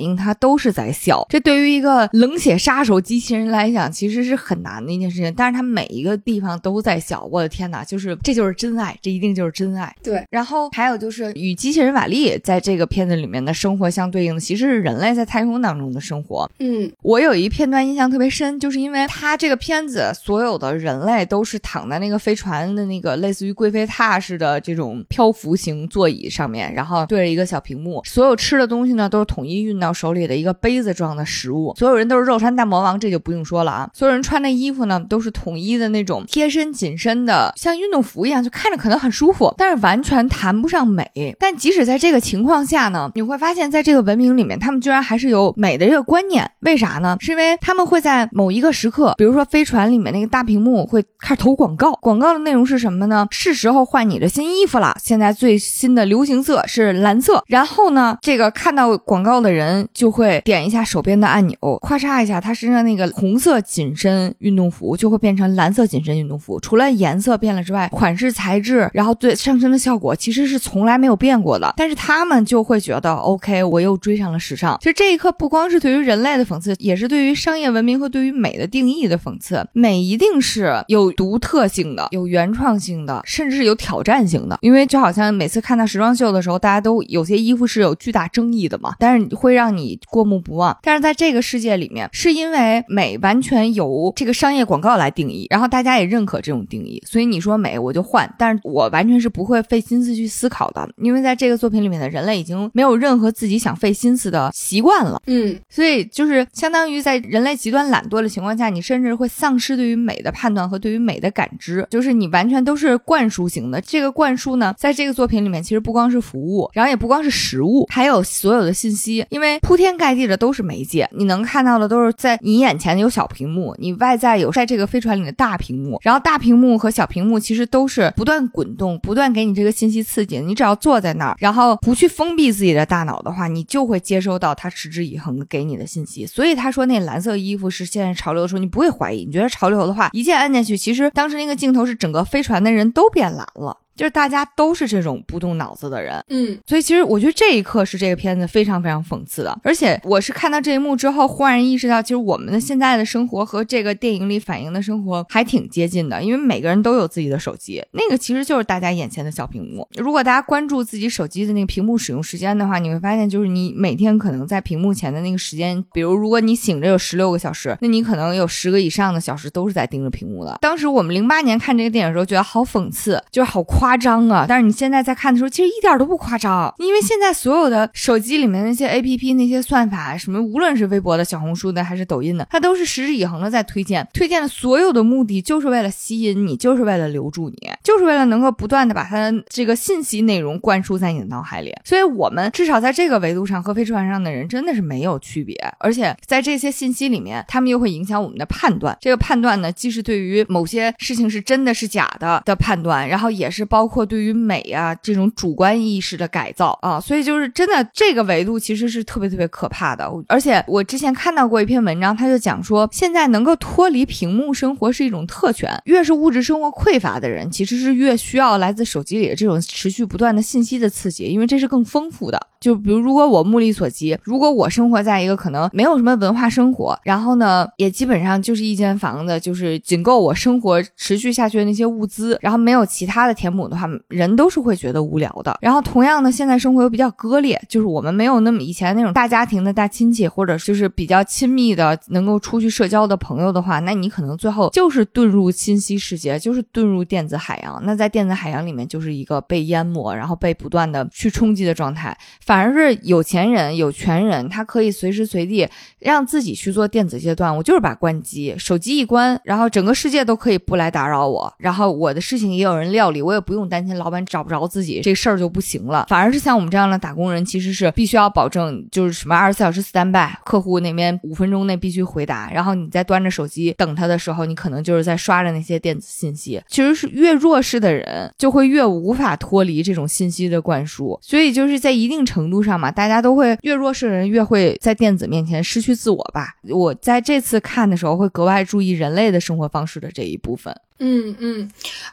应他都是在笑。这对于一个冷血杀手机器人来讲，其实是很难的一件事情。但是他每一个地方都在笑，我的天哪，就是这就是真爱，这一定就是真爱。对，然后还有就是与机器人瓦力在这个片子里面的生活相对应的，其实是人类在太空当中的生活。嗯我有一片段印象特别深，就是因为他这个片子所有的人类都是躺在那个飞船的那个类似于贵妃榻似的这种漂浮型座椅上面，然后对着一个小屏幕，所有吃的东西呢都是统一运到手里的一个杯子状的食物，所有人都是肉山大魔王，这就不用说了啊。所所有人穿的衣服呢都是统一的那种贴身紧身的，像运动服一样，就看着可能很舒服，但是完全谈不上美。但即使在这个情况下呢，你会发现在这个文明里面，他们居然还是有美的这个观念。为啥呢？是因为他们会在某一个时刻，比如说飞船里面那个大屏幕会开始投广告，广告的内容是什么呢？是时候换你的新衣服了，现在最新的流行色是蓝色。然后呢，这个看到广告的人就会点一下手边的按钮，咔嚓一下，他身上那个红色紧紧身运动服就会变成蓝色紧身运动服。除了颜色变了之外，款式、材质，然后对上身的效果其实是从来没有变过的。但是他们就会觉得，OK，我又追上了时尚。其实这一刻不光是对于人类的讽刺，也是对于商业文明和对于美的定义的讽刺。美一定是有独特性的、有原创性的，甚至是有挑战性的。因为就好像每次看到时装秀的时候，大家都有些衣服是有巨大争议的嘛，但是会让你过目不忘。但是在这个世界里面，是因为美完全由这个商业广告来定义，然后大家也认可这种定义，所以你说美我就换，但是我完全是不会费心思去思考的，因为在这个作品里面的人类已经没有任何自己想费心思的习惯了。嗯所以就是相当于在人类极端懒惰的情况下，你甚至会丧失对于美的判断和对于美的感知，就是你完全都是灌输型的。这个灌输呢，在这个作品里面其实不光是服务，然后也不光是食物，还有所有的信息，因为铺天盖地的都是媒介，你能看到的都是在你眼前有小屏幕，你外在有在这个飞船里的大屏幕，然后大屏幕和小屏幕其实都是不断滚动，不断给你这个信息刺激。你只要坐在那儿，然后不去封闭自己的大脑的话，你就会接收到它持之以恒给你的信息。所以他说那蓝色衣服是现在潮流的时候，你不会怀疑，你觉得潮流的话，一键按下去，其实当时那个镜头是整个飞船的人都变蓝了。就是大家都是这种不动脑子的人，嗯所以其实我觉得这一刻是这个片子非常非常讽刺的，而且我是看到这一幕之后，忽然意识到，其实我们的现在的生活和这个电影里反映的生活还挺接近的，因为每个人都有自己的手机，那个其实就是大家眼前的小屏幕。如果大家关注自己手机的那个屏幕使用时间的话，你会发现，就是你每天可能在屏幕前的那个时间，比如如果你醒着有十六个小时，那你可能有十个以上的小时都是在盯着屏幕的。当时我们零八年看这个电影的时候，觉得好讽刺，就是好夸张啊！但是你现在在看的时候，其实一点都不夸张，因为现在所有的手机里面那些 A P P 那些算法，什么无论是微博的、小红书的还是抖音的，它都是持之以恒的在推荐，推荐的所有的目的就是为了吸引你，就是为了留住你，就是为了能够不断的把它的这个信息内容灌输在你的脑海里。所以，我们至少在这个维度上和飞船上的人真的是没有区别，而且在这些信息里面，他们又会影响我们的判断。这个判断呢，既是对于某些事情是真的是假的的判断，然后也是包括对于美啊这种主观意识的改造啊。所以就是真的这个维度其实是特别特别可怕的。而且我之前看到过一篇文章，他就讲说，现在能够脱离屏幕生活是一种特权，越是物质生活匮乏的人，其实是越需要来自手机里的这种持续不断的信息的刺激，因为这是更丰富的。就比如，如果我目力所及，如果我生活在一个可能没有什么文化生活，然后呢，也基本上就是一间房子，就是仅够我生活持续下去的那些物资，然后没有其他的填补的话，人都是会觉得无聊的。然后同样的，现在生活又比较割裂，就是我们没有那么以前那种大家庭的大亲戚，或者就是比较亲密的能够出去社交的朋友的话，那你可能最后就是遁入信息世界，就是遁入电子海洋。那在电子海洋里面，就是一个被淹没，然后被不断的去冲击的状态。反而是有钱人、有权人，他可以随时随地让自己去做电子阶段。我就是把关机，手机一关，然后整个世界都可以不来打扰我，然后我的事情也有人料理，我也不不用担心老板找不着自己，这事儿就不行了。反而是像我们这样的打工人，其实是必须要保证，就是什么二十四小时 stand by，客户那边五分钟内必须回答。然后你在端着手机等他的时候，你可能就是在刷着那些电子信息。其实是越弱势的人，就会越无法脱离这种信息的灌输。所以就是在一定程度上嘛，大家都会越弱势的人越会在电子面前失去自我吧。我在这次看的时候会格外注意人类的生活方式的这一部分。嗯嗯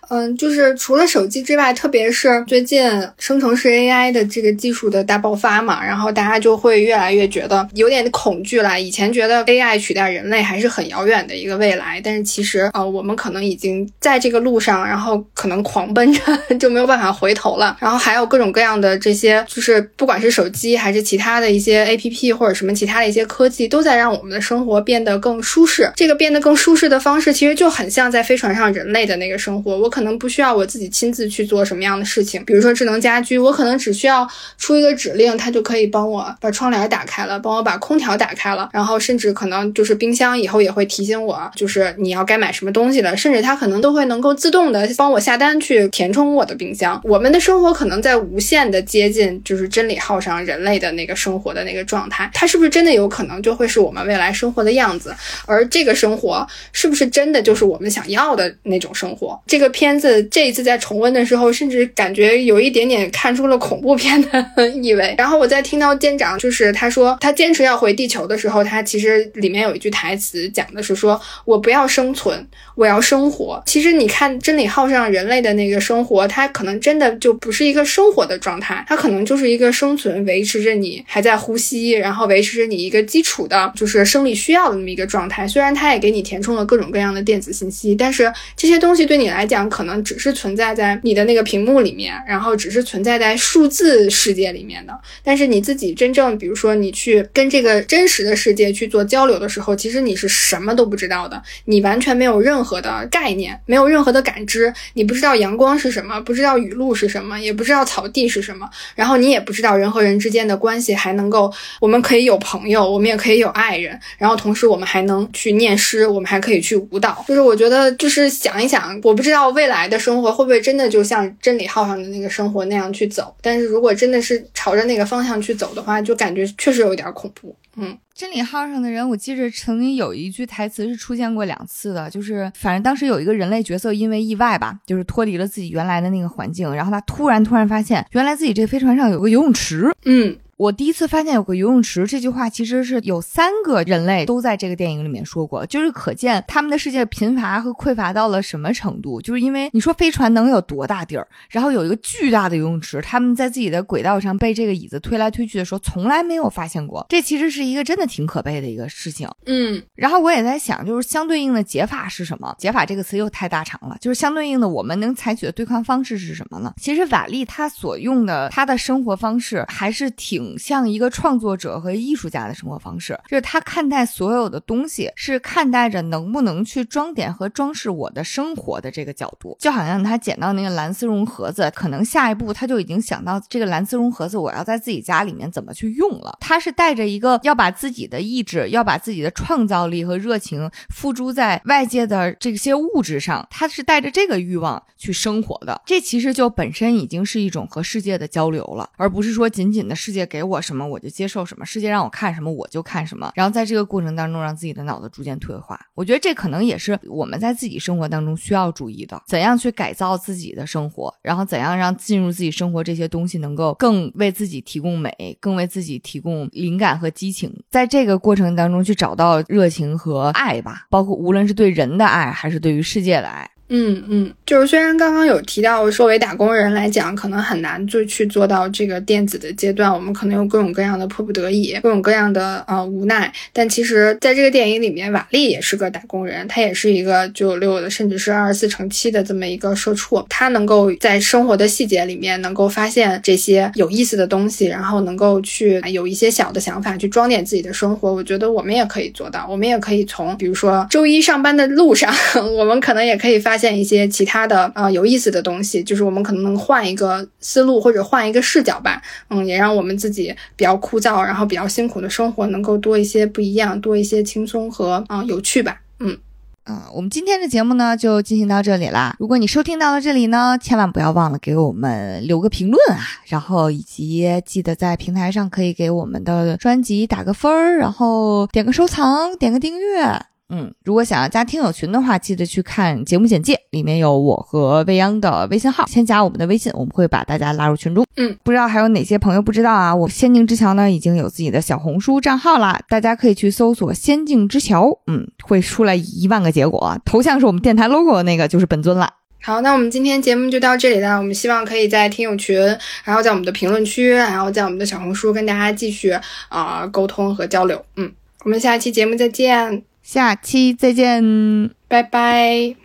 嗯，就是除了手机之外，特别是最近生成式 AI 的这个技术的大爆发嘛，然后大家就会越来越觉得有点恐惧了。以前觉得 AI 取代人类还是很遥远的一个未来，但是其实呃，我们可能已经在这个路上，然后可能狂奔着 就没有办法回头了。然后还有各种各样的这些，就是不管是手机还是其他的一些 APP 或者什么其他的一些科技，都在让我们的生活变得更舒适。这个变得更舒适的方式，其实就很像在飞船上。人类的那个生活，我可能不需要我自己亲自去做什么样的事情，比如说智能家居，我可能只需要出一个指令，它就可以帮我把窗帘打开了，帮我把空调打开了，然后甚至可能就是冰箱以后也会提醒我，就是你要该买什么东西了，甚至它可能都会能够自动的帮我下单去填充我的冰箱。我们的生活可能在无限的接近就是真理号上人类的那个生活的那个状态，它是不是真的有可能就会是我们未来生活的样子？而这个生活是不是真的就是我们想要的？那种生活，这个片子这一次在重温的时候，甚至感觉有一点点看出了恐怖片的意味。然后我在听到舰长就是他说他坚持要回地球的时候，他其实里面有一句台词讲的是说：“我不要生存，我要生活。”其实你看真理号上人类的那个生活，它可能真的就不是一个生活的状态，它可能就是一个生存，维持着你还在呼吸，然后维持着你一个基础的就是生理需要的那么一个状态。虽然它也给你填充了各种各样的电子信息，但是。这些东西对你来讲，可能只是存在在你的那个屏幕里面，然后只是存在在数字世界里面的。但是你自己真正，比如说你去跟这个真实的世界去做交流的时候，其实你是什么都不知道的，你完全没有任何的概念，没有任何的感知，你不知道阳光是什么，不知道雨露是什么，也不知道草地是什么，然后你也不知道人和人之间的关系还能够，我们可以有朋友，我们也可以有爱人，然后同时我们还能去念诗，我们还可以去舞蹈。就是我觉得，就是想。一想，我不知道未来的生活会不会真的就像真理号上的那个生活那样去走。但是如果真的是朝着那个方向去走的话，就感觉确实有点恐怖。嗯，真理号上的人，我记着曾经有一句台词是出现过两次的，就是反正当时有一个人类角色因为意外吧，就是脱离了自己原来的那个环境，然后他突然突然发现，原来自己这飞船上有个游泳池。嗯。我第一次发现有个游泳池，这句话其实是有三个人类都在这个电影里面说过，就是可见他们的世界贫乏和匮乏到了什么程度。就是因为你说飞船能有多大地儿，然后有一个巨大的游泳池，他们在自己的轨道上被这个椅子推来推去的时候，从来没有发现过。这其实是一个真的挺可悲的一个事情。嗯，然后我也在想，就是相对应的解法是什么？解法这个词又太大长了，就是相对应的我们能采取的对抗方式是什么呢？其实瓦力他所用的他的生活方式还是挺像一个创。作者和艺术家的生活方式，就是他看待所有的东西是看待着能不能去装点和装饰我的生活的这个角度，就好像他捡到那个蓝丝绒盒子，可能下一步他就已经想到这个蓝丝绒盒子我要在自己家里面怎么去用了。他是带着一个要把自己的意志、要把自己的创造力和热情付诸在外界的这些物质上，他是带着这个欲望去生活的。这其实就本身已经是一种和世界的交流了，而不是说仅仅的世界给给我什么我就。接受什么世界让我看什么我就看什么，然后在这个过程当中让自己的脑子逐渐退化。我觉得这可能也是我们在自己生活当中需要注意的，怎样去改造自己的生活，然后怎样让进入自己生活这些东西能够更为自己提供美，更为自己提供灵感和激情，在这个过程当中去找到热情和爱吧，包括无论是对人的爱还是对于世界的爱。嗯嗯，就是虽然刚刚有提到，作为打工人来讲，可能很难就去做到这个电子的阶段，我们可能有各种各样的迫不得已，各种各样的呃无奈。但其实，在这个电影里面，瓦力也是个打工人，他也是一个九九六的，甚至是二十四乘七的这么一个社畜。他能够在生活的细节里面，能够发现这些有意思的东西，然后能够去有一些小的想法去装点自己的生活。我觉得我们也可以做到，我们也可以从比如说周一上班的路上，我们可能也可以发。现一些其他的啊有意思的东西，就是我们可能能换一个思路或者换一个视角吧，嗯，也让我们自己比较枯燥然后比较辛苦的生活能够多一些不一样，多一些轻松和啊有趣吧，嗯嗯，我们今天的节目呢就进行到这里啦。如果你收听到了这里呢，千万不要忘了给我们留个评论啊，然后以及记得在平台上可以给我们的专辑打个分儿，然后点个收藏，点个订阅。嗯，如果想要加听友群的话，记得去看节目简介，里面有我和未央的微信号，先加我们的微信，我们会把大家拉入群中。嗯，不知道还有哪些朋友不知道啊？我仙境之桥呢已经有自己的小红书账号啦，大家可以去搜索仙境之桥，嗯，会出来一万个结果，头像是我们电台 logo 的那个就是本尊了。好，那我们今天节目就到这里了，我们希望可以在听友群，然后在我们的评论区，然后在我们的小红书跟大家继续啊沟通和交流。嗯，我们下期节目再见。下期再见，拜拜。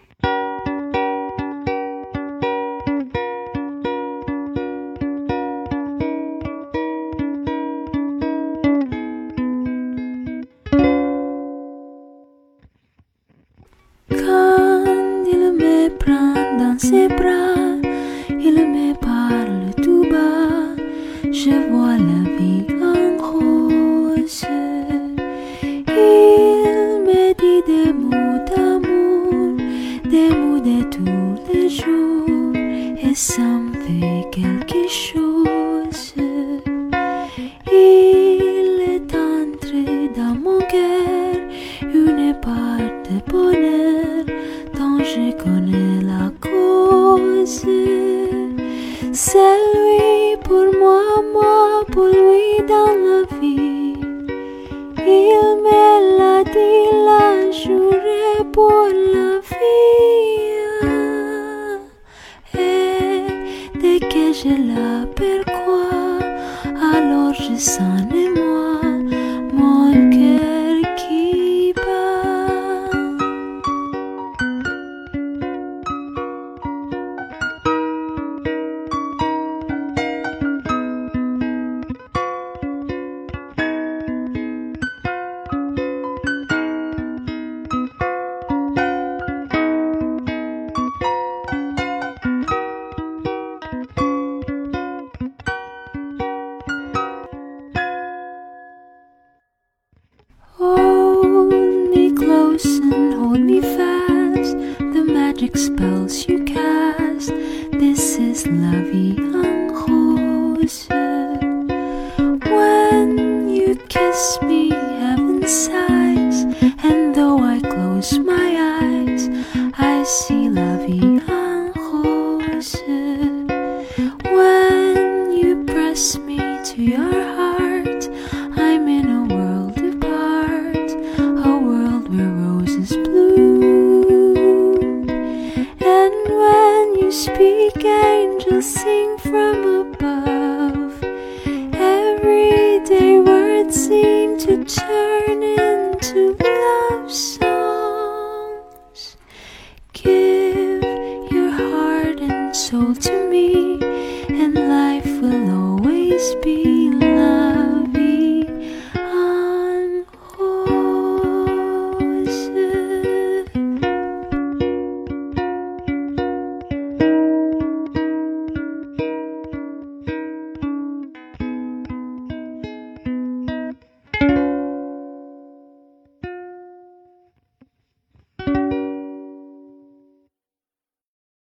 me, des mots de tous les jours et ça me fait quelque chose.